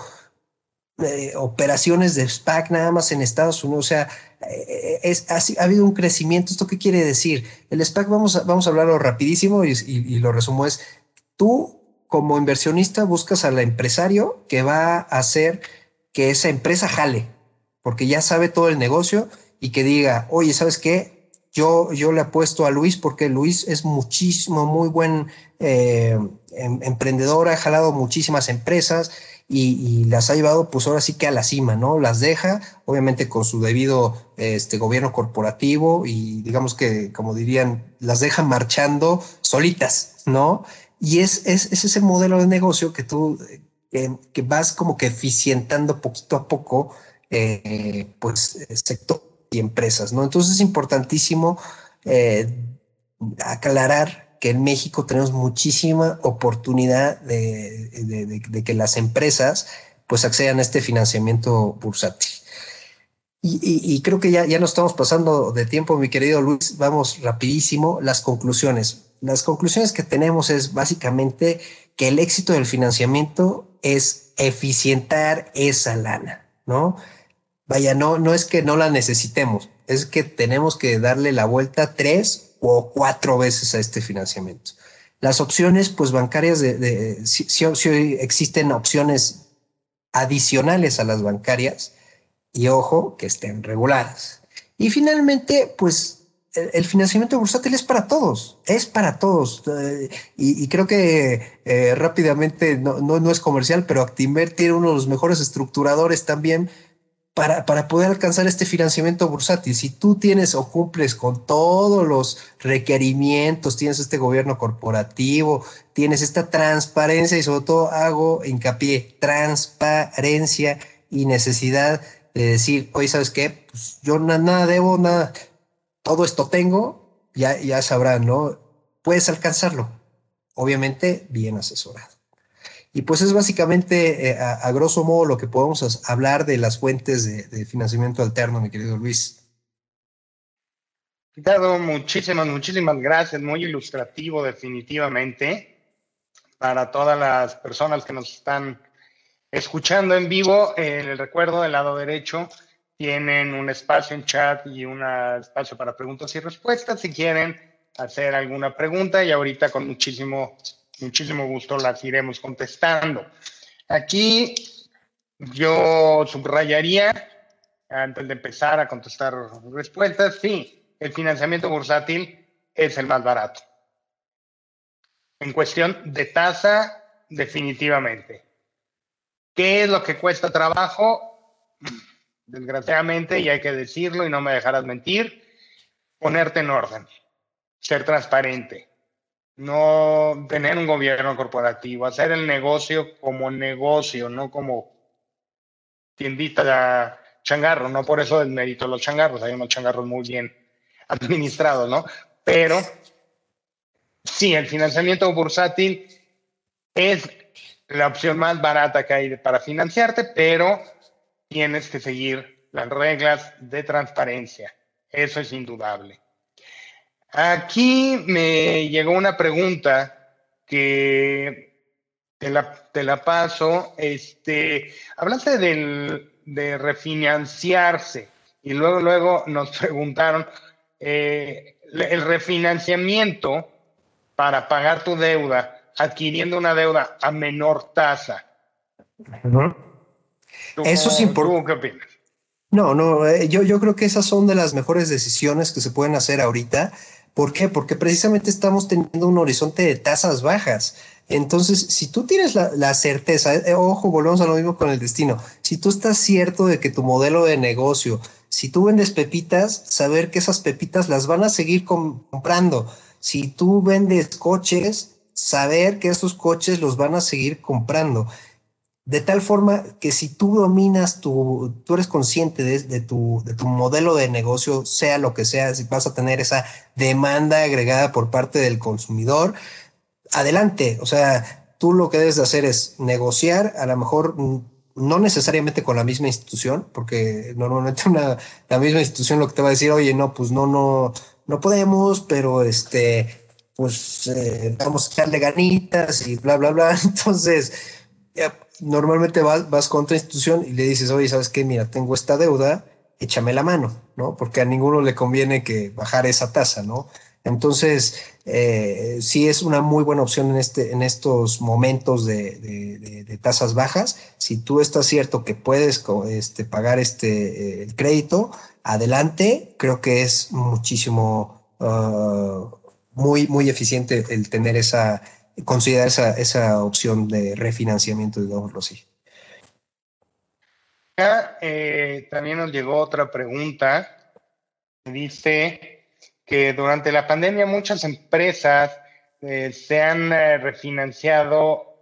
operaciones de SPAC nada más en Estados Unidos. O sea, eh, es, ha, ha, habido un crecimiento. ¿Esto qué quiere decir? El SPAC, vamos a, vamos a hablarlo rapidísimo y, y, y lo resumo, es tú como inversionista buscas al empresario que va a hacer que esa empresa jale, porque ya sabe todo el negocio y que diga, oye, ¿sabes qué? Yo, yo le apuesto a Luis porque Luis es muchísimo, muy buen eh, em, emprendedor, ha jalado muchísimas empresas y, las ha llevado pues ahora sí que a la cima, ¿no? Las deja, obviamente con su debido este, gobierno corporativo y digamos que, como dirían, las deja marchando solitas, ¿no? Y es, es, es ese modelo de negocio que tú, eh, que vas como que eficientando poquito a poco, eh, pues, sector y empresas, ¿no? Entonces es importantísimo eh, aclarar que en México tenemos muchísima oportunidad de, de, que las empresas pues accedan a este financiamiento bursátil. Y, y, y, creo que ya, ya nos estamos pasando de tiempo, mi querido Luis. Vamos rapidísimo. Las conclusiones. Las conclusiones que tenemos es básicamente que el éxito del financiamiento es eficientar esa lana, ¿no? Vaya, no, no es que no la necesitemos, es que tenemos que darle la vuelta tres o cuatro veces a este financiamiento. Las opciones, pues bancarias, de si, existen opciones adicionales a las bancarias y ojo que estén reguladas. Y finalmente, pues el financiamiento bursátil es para todos, es para todos. Eh, y, creo que eh, rápidamente, no, no, es comercial, pero Actimber tiene uno de los mejores estructuradores también para, para poder alcanzar este financiamiento bursátil. Si tú tienes o cumples con todos los requerimientos, tienes este gobierno corporativo, tienes esta transparencia y sobre todo hago hincapié, transparencia y necesidad de decir, oye, ¿sabes qué? Pues yo nada debo, nada, todo esto tengo, ya, ya sabrán, ¿no? Puedes alcanzarlo, obviamente bien asesorado. Y pues es básicamente, eh, a, grosso modo, lo que podemos hablar de las fuentes de, financiamiento alterno, mi querido Luis. Ricardo, muchísimas, muchísimas gracias. Muy ilustrativo, definitivamente, para todas las personas que nos están escuchando en vivo. Eh, el recuerdo del lado derecho tienen un espacio en chat y un espacio para preguntas y respuestas si quieren hacer alguna pregunta y ahorita con muchísimo, muchísimo gusto las iremos contestando. Aquí yo subrayaría, antes de empezar a contestar respuestas, sí, el financiamiento bursátil es el más barato. En cuestión de tasa, definitivamente. ¿Qué es lo que cuesta trabajo? desgraciadamente, y hay que decirlo y no me dejarás mentir, ponerte en orden, ser transparente, no tener un gobierno corporativo, hacer el negocio como negocio, no como tiendita de changarro, no por eso desmerito los changarros, hay unos changarros muy bien administrados, ¿no? Pero sí, el financiamiento bursátil es la opción más barata que hay para financiarte, pero tienes que seguir las reglas de transparencia. Eso es indudable. Aquí me llegó una pregunta que te la, paso. Este, hablaste de refinanciarse y luego, luego nos preguntaron eh, el refinanciamiento para pagar tu deuda adquiriendo una deuda a menor tasa. Eso es importante. No, no, eh, yo, yo creo que esas son de las mejores decisiones que se pueden hacer ahorita. ¿Por qué? Porque precisamente estamos teniendo un horizonte de tasas bajas. Entonces, si tú tienes la, certeza, eh, ojo, volvemos a lo mismo con el destino. Si tú estás cierto de que tu modelo de negocio, si tú vendes pepitas, saber que esas pepitas las van a seguir comprando. Si tú vendes coches, saber que esos coches los van a seguir comprando. De tal forma que si tú dominas tu, tú eres consciente de, tu, de tu modelo de negocio, sea lo que sea, si vas a tener esa demanda agregada por parte del consumidor, adelante. O sea, tú lo que debes de hacer es negociar, a lo mejor no necesariamente con la misma institución, porque normalmente la misma institución lo que te va a decir, oye, no, pues no, no, no podemos, pero este, pues eh, vamos a echarle ganitas y bla, bla, bla. Entonces, normalmente vas, vas con otra institución y le dices, oye, ¿sabes qué? Mira, tengo esta deuda, échame la mano, ¿no? Porque a ninguno le conviene que bajar esa tasa, ¿no? Entonces, eh, sí es una muy buena opción en, este, en estos momentos de, tasas bajas. Si tú estás cierto que puedes este, pagar este, el crédito, adelante. Creo que es muchísimo, ah, muy, muy eficiente el tener esa, considerar esa, esa opción de refinanciamiento, digámoslo así. Eh, también nos llegó otra pregunta. Dice que durante la pandemia muchas empresas eh, se han eh, refinanciado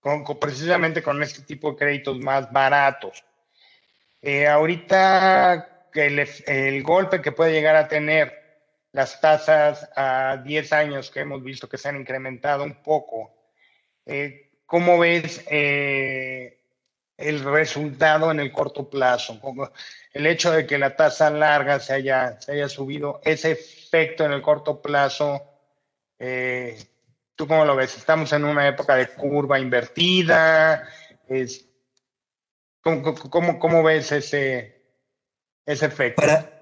con, precisamente con este tipo de créditos más baratos. ahorita el, el golpe que puede llegar a tener las tasas a 10 años que hemos visto que se han incrementado un poco. Eh, ¿Cómo ves eh, el resultado en el corto plazo? El hecho de que la tasa larga se haya, se haya subido, ese efecto en el corto plazo, eh, ¿tú cómo lo ves? ¿Estamos en una época de curva invertida? ¿cómo, cómo, ves ese, ese efecto? Pues,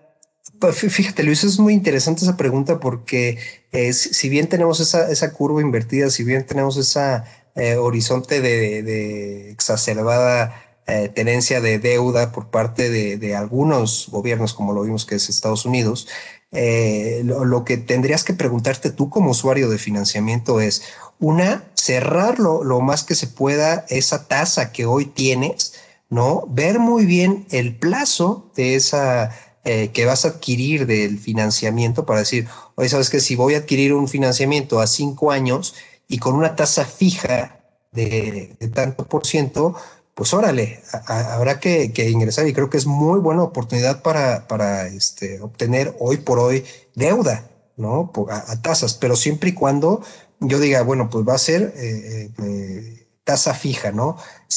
fíjate, Luis, es muy interesante esa pregunta porque eh, si bien tenemos esa, curva invertida, si bien tenemos ese eh, horizonte de, exacerbada eh, tenencia de deuda por parte de, algunos gobiernos, como lo vimos que es Estados Unidos, lo, que tendrías que preguntarte tú como usuario de financiamiento es, una, cerrar lo, lo más que se pueda esa tasa que hoy tienes, ¿no? Ver muy bien el plazo de esa eh, que vas a adquirir del financiamiento para decir, oye, sabes que si voy a adquirir un financiamiento a cinco años y con una tasa fija de, tanto por ciento, pues órale, habrá que, ingresar y creo que es muy buena oportunidad para, para este, obtener hoy por hoy deuda, ¿no? A, tasas, pero siempre y cuando yo diga, bueno, pues va a ser eh, eh, tasa fija, ¿no?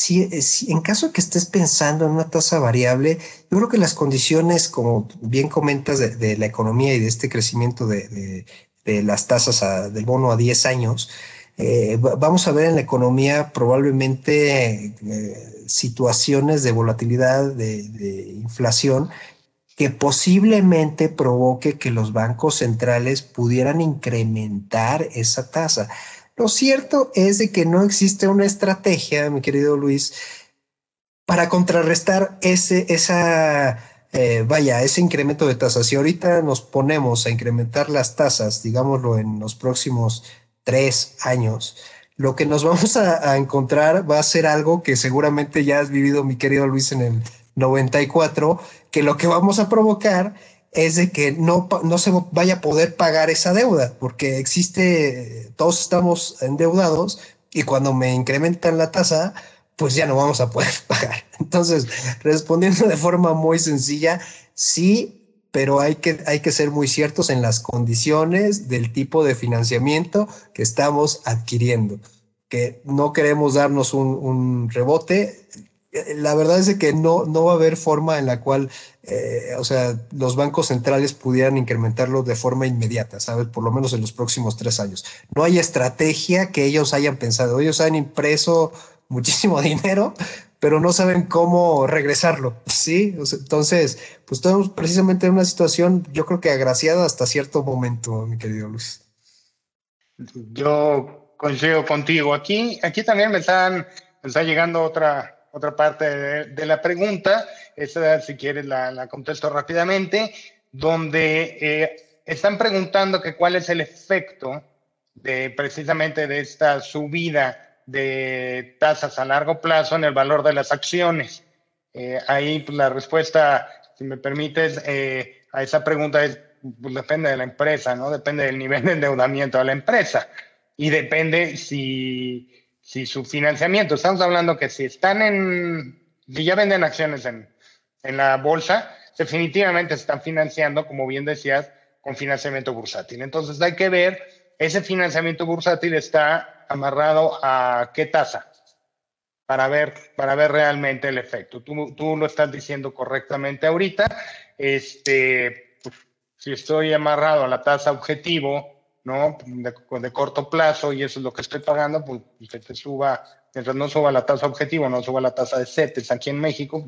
Eh, si, en caso de que estés pensando en una tasa variable, yo creo que las condiciones, como bien comentas, de, la economía y de este crecimiento de, las tasas del bono a 10 años, eh, vamos a ver en la economía probablemente eh, situaciones de volatilidad, de inflación, que posiblemente provoque que los bancos centrales pudieran incrementar esa tasa. Lo cierto es de que no existe una estrategia, mi querido Luis, para contrarrestar ese, esa, eh, vaya, ese incremento de tasas. Si ahorita nos ponemos a incrementar las tasas, digámoslo, en los próximos tres años, lo que nos vamos a, a, encontrar va a ser algo que seguramente ya has vivido, mi querido Luis, en el 94, que lo que vamos a provocar es de que no, no se vaya a poder pagar esa deuda, porque existe, todos estamos endeudados y cuando me incrementan la tasa, pues ya no vamos a poder pagar. Entonces, respondiendo de forma muy sencilla, sí, pero hay que, hay que ser muy ciertos en las condiciones del tipo de financiamiento que estamos adquiriendo, que no queremos darnos un, un rebote la verdad es que no, no va a haber forma en la cual, eh, o sea, los bancos centrales pudieran incrementarlo de forma inmediata, ¿sabes? Por lo menos en los próximos tres años. No hay estrategia que ellos hayan pensado. Ellos han impreso muchísimo dinero, pero no saben cómo regresarlo, ¿sí? entonces, pues estamos precisamente en una situación, yo creo que agraciada hasta cierto momento, mi querido Luis. Yo coincido contigo. Aquí, aquí también me están, me está llegando otra, otra parte de, la pregunta, esa si quieres la, contesto rápidamente, donde eh, están preguntando que cuál es el efecto de precisamente de esta subida de tasas a largo plazo en el valor de las acciones. Eh, ahí pues, la respuesta, si me permites, eh, a esa pregunta es, pues, depende de la empresa, ¿no? Depende del nivel de endeudamiento de la empresa y depende si si su financiamiento, estamos hablando que si están en, si ya venden acciones en, en la bolsa, definitivamente están financiando, como bien decías, con financiamiento bursátil. Entonces hay que ver, ese financiamiento bursátil está amarrado a qué tasa para ver, para ver realmente el efecto. Tú, tú lo estás diciendo correctamente ahorita. Este, si estoy amarrado a la tasa objetivo ¿no? De, corto plazo y eso es lo que estoy pagando, pues que te suba, mientras no suba la tasa objetivo, no suba la tasa de CETES aquí en México,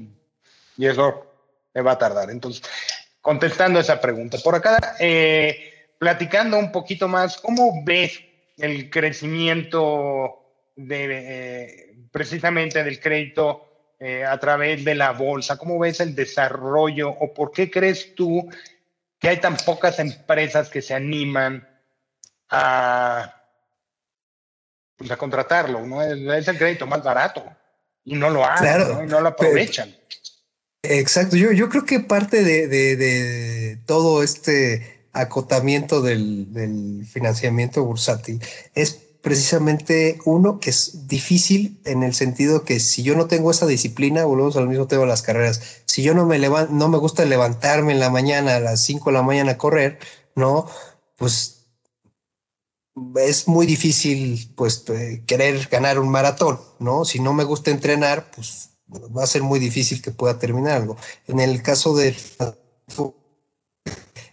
y eso me va a tardar. Entonces, contestando esa pregunta. Por acá, eh, platicando un poquito más, ¿cómo ves el crecimiento de, eh, precisamente del crédito eh, a través de la bolsa? ¿Cómo ves el desarrollo o por qué crees tú que hay tan pocas empresas que se animan a, pues a contratarlo, ¿no? Es, el crédito más barato y no lo hacen, ¿no? Y no lo aprovechan. Exacto, yo, yo creo que parte de, de, todo este acotamiento del, del, financiamiento bursátil es precisamente uno que es difícil en el sentido que si yo no tengo esa disciplina, volvemos al mismo tema de las carreras, si yo no me levanto, no me gusta levantarme en la mañana a las 5 de la mañana a correr, ¿no? Pues es muy difícil pues eh, querer ganar un maratón, ¿no? Si no me gusta entrenar, pues va a ser muy difícil que pueda terminar algo. En el caso de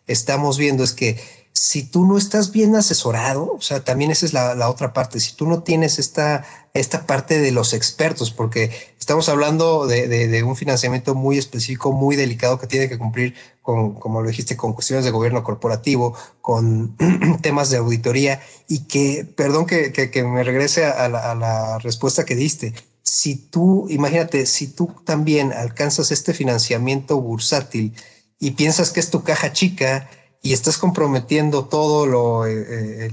estamos viendo es que si tú no estás bien asesorado, o sea, también esa es la, otra parte, si tú no tienes esta esta parte de los expertos, porque estamos hablando de, un financiamiento muy específico, muy delicado que tiene que cumplir con, como lo dijiste, con cuestiones de gobierno corporativo, con temas de auditoría. Y que, perdón que, me regrese a la respuesta que diste, si tú, imagínate, si tú también alcanzas este financiamiento bursátil y piensas que es tu caja chica y estás comprometiendo todo lo, eh, eh, eh,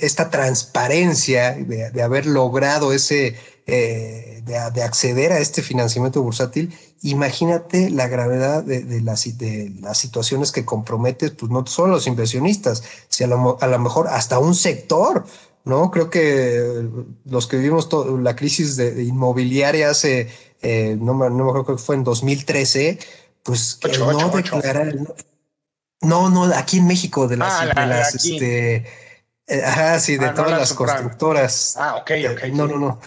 esta transparencia de, haber logrado ese, de, acceder a este financiamiento bursátil, imagínate la gravedad de, las, de las situaciones que compromete, pues no solo los inversionistas, sino a lo mejor hasta un sector. ¿no? Creo que los que vivimos la crisis de, inmobiliaria hace, eh, no, me, no me acuerdo que fue en 2013, pues no declarar, no, no, aquí en México, de las, ah, de las este, eh, ajá, sí, de ah, todas las constructoras. Ah, ok, eh, ok. no, no, no.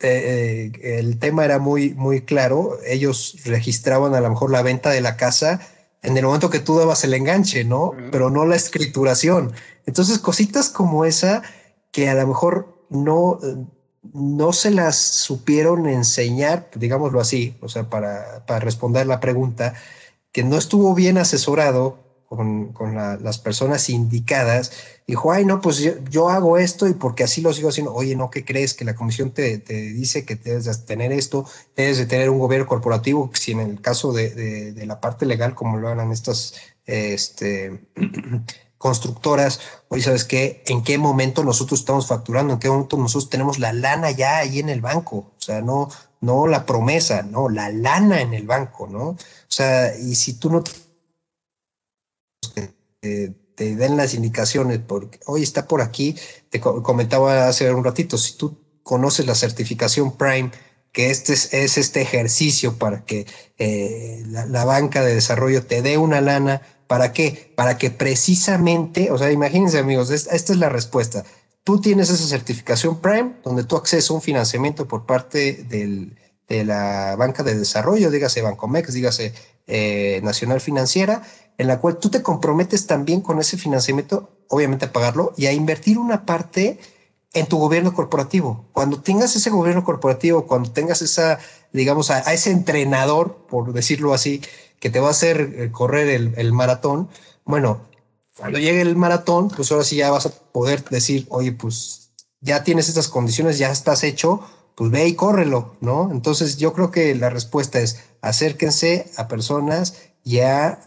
el tema era muy, muy claro. Ellos registraban a lo mejor la venta de la casa en el momento que tú dabas el enganche, ¿no? Pero no la escrituración. Entonces, cositas como esa que a lo mejor no, no se las supieron enseñar, digámoslo así, o sea, para, para responder la pregunta, que no estuvo bien asesorado con, con las personas indicadas, dijo, ay, no, pues yo, hago esto y porque así lo sigo haciendo, oye, no, ¿qué crees? Que la comisión te, te dice que debes de tener esto, debes de tener un gobierno corporativo, si en el caso de, de, la parte legal, como lo hagan estas, este, constructoras, oye, ¿sabes qué? ¿En qué momento nosotros estamos facturando? ¿En qué momento nosotros tenemos la lana ya ahí en el banco? O sea, no, no la promesa, no, la lana en el banco, ¿no? O sea, y si tú no te, te den las indicaciones, porque, oye, está por aquí, te comentaba hace un ratito, si tú conoces la certificación Prime, que este es, este ejercicio para que eh, la banca de desarrollo te dé una lana ¿Para qué? Para que precisamente, o sea, imagínense amigos, esta es la respuesta. Tú tienes esa certificación Prime, donde tú accedes a un financiamiento por parte de la banca de desarrollo, dígase Bancomex, dígase eh, Nacional Financiera, en la cual tú te comprometes también con ese financiamiento, obviamente a pagarlo y a invertir una parte en tu gobierno corporativo. Cuando tengas ese gobierno corporativo, cuando tengas esa, digamos, a ese entrenador, por decirlo así, que te va a hacer eh, correr el, maratón, bueno, cuando llegue el maratón, pues ahora sí ya vas a poder decir, oye, pues ya tienes estas condiciones, ya estás hecho, pues ve y córrelo, ¿no? Entonces yo creo que la respuesta es acérquense a personas y a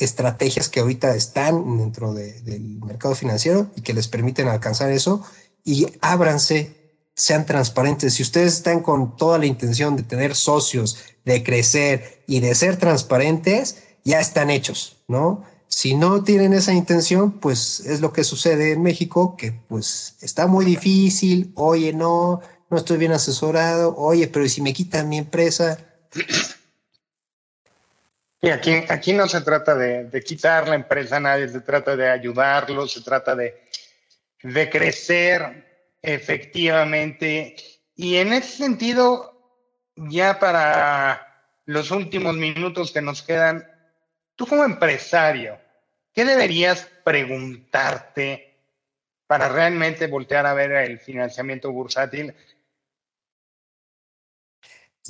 estrategias que ahorita están dentro del mercado financiero y que les permiten alcanzar eso y ábranse sean transparentes. Si ustedes están con toda la intención de tener socios, de crecer y de ser transparentes, ya están hechos, ¿no? Si no tienen esa intención, pues es lo que sucede en México, que pues está muy difícil, oye, no, no estoy bien asesorado, oye, pero si me quitan mi empresa? Y aquí, aquí no se trata de, de quitar la empresa a nadie, se trata de ayudarlos, se trata de, de crecer, Efectivamente. Y en ese sentido, ya para los últimos minutos que nos quedan, tú como empresario, ¿qué deberías preguntarte para realmente voltear a ver el financiamiento bursátil?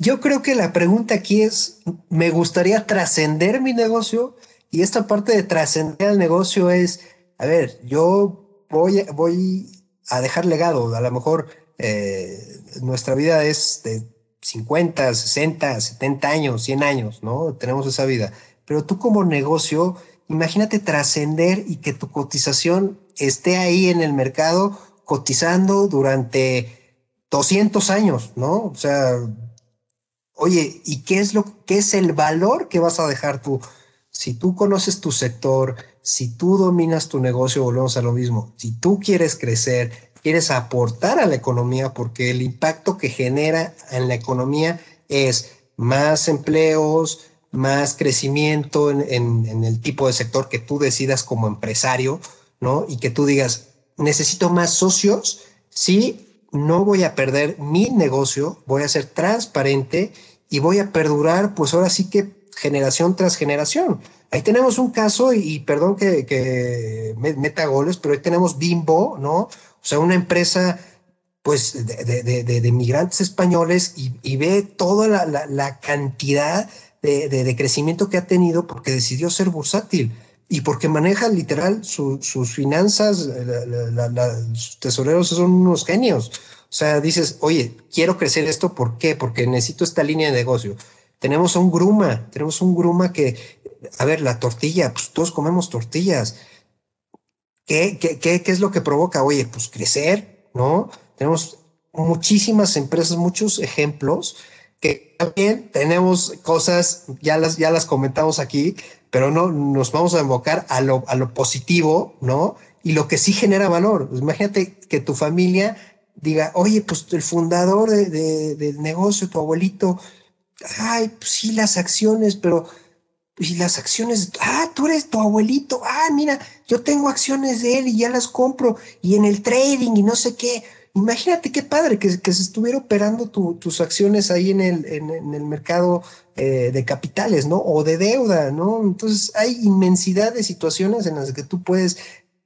Yo creo que la pregunta aquí es, ¿me gustaría trascender mi negocio? Y esta parte de trascender el negocio es, a ver, yo voy, voy a dejar legado. A lo mejor eh, nuestra vida es de 50, 60, 70 años, 100 años, ¿no? Tenemos esa vida. Pero tú como negocio, imagínate trascender y que tu cotización esté ahí en el mercado cotizando durante 200 años, ¿no? O sea, oye, ¿y qué es lo qué es el valor que vas a dejar tú? Si tú conoces tu sector, si tú dominas tu negocio, volvemos a lo mismo. Si tú quieres crecer, quieres aportar a la economía, porque el impacto que genera en la economía es más empleos, más crecimiento en, el tipo de sector que tú decidas como empresario, ¿no? Y que tú digas, necesito más socios, sí, no voy a perder mi negocio, voy a ser transparente y voy a perdurar, pues ahora sí que generación tras generación. Ahí tenemos un caso, y, perdón que, meta goles, pero ahí tenemos Bimbo, ¿no? O sea, una empresa pues de, migrantes españoles y, ve toda la, cantidad de, crecimiento que ha tenido porque decidió ser bursátil y porque maneja literal sus finanzas, sus tesoreros son unos genios. O sea, dices, oye, quiero crecer esto, ¿por qué? Porque necesito esta línea de negocio. Tenemos un gruma, tenemos un gruma que, a ver, la tortilla, pues todos comemos tortillas. ¿Qué, qué, qué, qué es lo que provoca? Oye, pues crecer, ¿no? Tenemos muchísimas empresas, muchos ejemplos que también tenemos cosas, ya las, ya las comentamos aquí, pero no nos vamos a enfocar a lo, a lo positivo, ¿no? Y lo que sí genera valor. Pues imagínate que tu familia diga, oye, pues el fundador de, del negocio, tu abuelito, ay, pues sí, las acciones, pero y las acciones, ah, tú eres tu abuelito, ah, mira, yo tengo acciones de él y ya las compro, y en el trading y no sé qué. Imagínate qué padre que, se estuviera operando tus acciones ahí en el, en, el mercado eh, de capitales, ¿no? O de deuda, ¿no? Entonces hay inmensidad de situaciones en las que tú puedes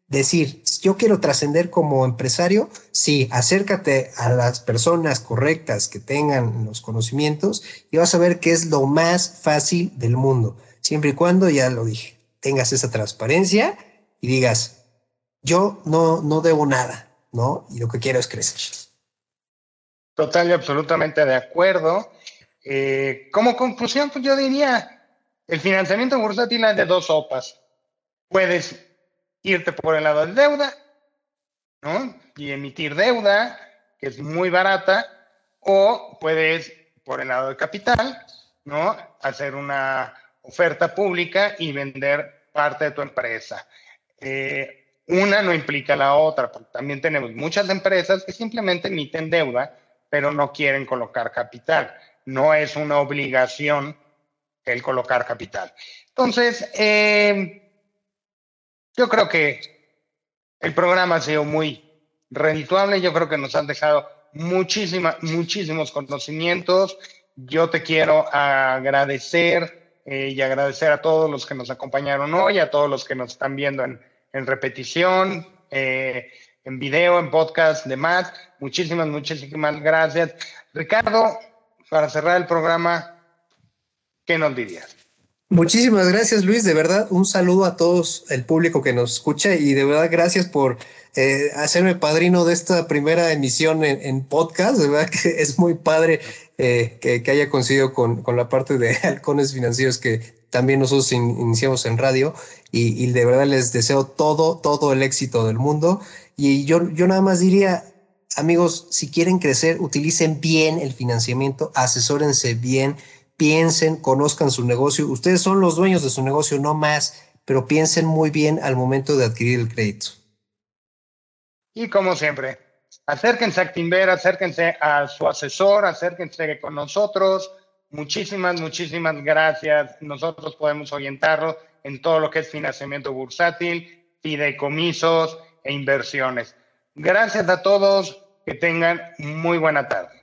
decir, yo quiero trascender como empresario, sí, acércate a las personas correctas que tengan los conocimientos y vas a ver que es lo más fácil del mundo, siempre y cuando, ya lo dije, tengas esa transparencia y digas, yo no, no debo nada, ¿no? Y lo que quiero es crecer. Total y absolutamente de acuerdo. Eh, como conclusión, pues yo diría, el financiamiento bursátil es de dos sopas. Puedes irte por el lado de deuda, ¿no? Y emitir deuda, que es muy barata, o puedes, por el lado de capital, ¿no? Hacer una oferta pública y vender parte de tu empresa. Eh, una no implica la otra, porque también tenemos muchas empresas que simplemente emiten deuda, pero no quieren colocar capital. No es una obligación el colocar capital. Entonces, eh, yo creo que el programa ha sido muy redituable. Yo creo que nos han dejado muchísima, muchísimos conocimientos. Yo te quiero agradecer eh, y agradecer a todos los que nos acompañaron hoy, a todos los que nos están viendo en repetición, eh, en video, en podcast, demás. Muchísimas, muchísimas gracias. Ricardo, para cerrar el programa, ¿qué nos dirías? Muchísimas gracias, Luis. De verdad, un saludo a todos el público que nos escucha y de verdad gracias por eh, hacerme padrino de esta primera emisión en, podcast. De verdad que es muy padre eh, que, haya conseguido con, con, la parte de halcones financieros que también nosotros iniciamos en radio y, de verdad les deseo todo, todo el éxito del mundo. Y yo, yo nada más diría, amigos, si quieren crecer, utilicen bien el financiamiento, asesórense bien, piensen, conozcan su negocio. Ustedes son los dueños de su negocio, no más, pero piensen muy bien al momento de adquirir el crédito. Y como siempre, acérquense a Actinver, acérquense a su asesor, acérquense con nosotros Muchísimas, muchísimas gracias. Nosotros podemos orientarlo en todo lo que es financiamiento bursátil, fideicomisos e inversiones. Gracias a todos. Que tengan muy buena tarde.